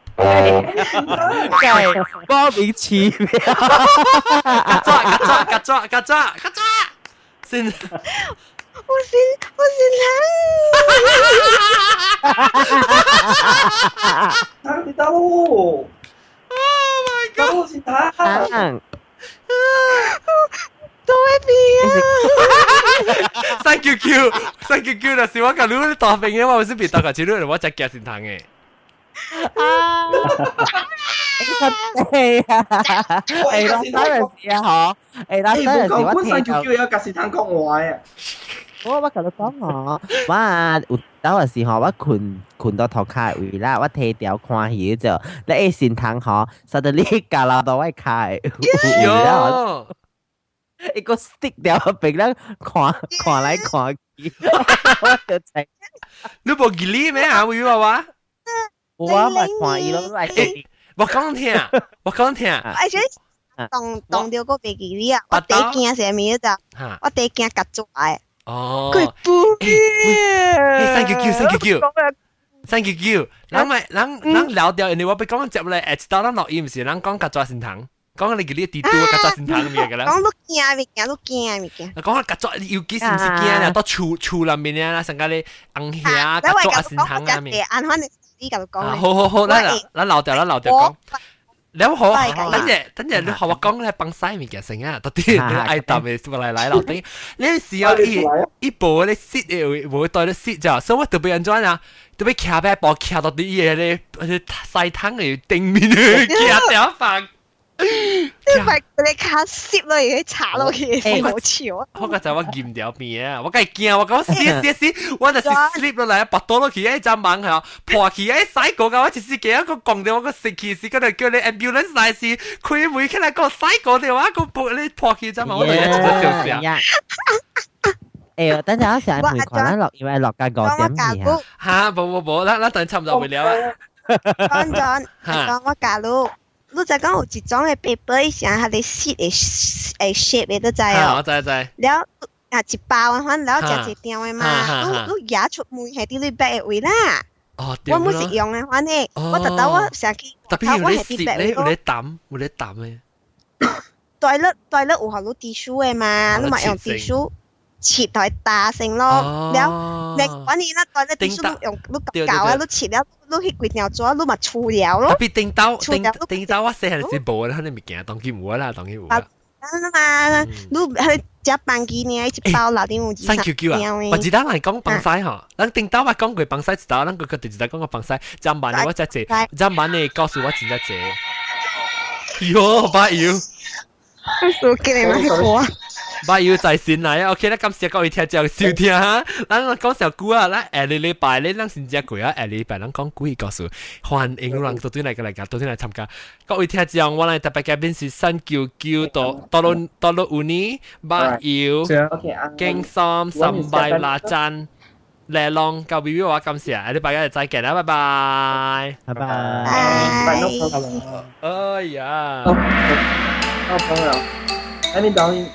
係波比似咩？曱甴曱甴曱甴曱甴曱甴先，我先我先睇，睇到，Oh my God！我先睇。都係邊啊？三九九，三九九，但是我講你打平嘅話，我是比打個字，你話一隻腳先彈嘅。啊！系啊，系啦，当然是啊，嗬，系啦，当然是我听到。叫有格是听讲话啊！我我同你讲我，我啊有当阵时候我困困到头卡位啦，我睇掉看戏就，你一先听嗬，实在你夹老到我开，哟，一个 stick 掉俾人看看来看去，我就睇。你冇吉利咩啊？会话话？ 我唔係看伊咯，我係我講聽，我講聽。我覺得動動到個飛機位啊，我第一件啥物咋？我第一件夾住誒。哦。佢唔嘅。三九九三九九。三九九，人咪人人聊掉，人哋我俾講接嚟，誒，知道咱落伊唔是，人講夾抓心糖，講你嗰啲地圖夾抓心糖咁樣嘅啦。講都驚咪驚，都驚咪驚。講下夾抓，尤其是唔是驚啊？到厝厝入面啊，成家咧硬下夾抓心糖啊面。呢嚿讲。好好好，咱咱留掉，咱留掉讲。你好，等阵等阵，你学我讲咧，帮晒面嘅成啊，到啲你爱答嘅过嚟嚟留啲。你时候一一步你 sit 诶，会对你 sit 咋，所以我特别人装啊，特别卡俾波卡到啲嘢咧，细汤嚟定面去卡掉饭。 因为你卡摄落去查落去，好潮啊！我个就我验掉边啊！我梗系惊，我讲死死死，我就是 slip 落嚟，拔到落去，一阵猛系破去，一洗过嘅，我就是几一个讲到我个食气时，嗰度叫你 ambulance 来时，佢每起来个洗过嘅话，个破你破去阵猛，我哋一直笑笑。诶，等阵我成日陪群啦，落以为落街个点嘢吓，冇冇冇，啦啦等差唔多会了啊。讲咗，讲我假如。 你就讲有一种嘅 paper 像佢哋 sheet 诶诶 shape 嘅都知哦。我知知。了啊一包嘅反，了就一条嘅嘛。你你牙出门系啲你 bag 位啦。哦，我冇食用嘅反呢，我特登我成日特别有啲蚀咧，有啲抌，有啲抌嘅。对了对了，有好多 tissue 嘅嘛，你咪用 tissue。 切台打成咯，了你揾你那袋咧，啲书用碌搞啊，碌切了，碌去鬼鸟咗，碌咪粗了咯。特别叮刀，叮叮刀我细系是无啦，你咪见当佢冇啦，当佢冇啦。嘛，你去只办几年一包留点冇？三 Q Q 啊！我知道嚟讲帮晒嗬，咱叮刀我讲过帮晒知道，咱个个就知道讲个帮晒，ចាំ晚我只只，ចាំ晚你告诉我真只只。哟，八幺。我叫你买过。 拜要在线嚟啊！OK 啦，今次各位听就少听哈。咱我讲小故啊，咱下个礼拜咧，咱先只句啊，下个礼拜咱讲故意告诉欢迎人到对嚟嘅嚟噶，到对嚟参加。各位听众，我哋特别嘉宾是新叫叫到到到到到五年，八要经三三拜拉真。靓浪够 B B 话咁时啊，下礼拜一再见啦，拜拜，拜拜，拜拜。哎呀，好朋友，还没导演。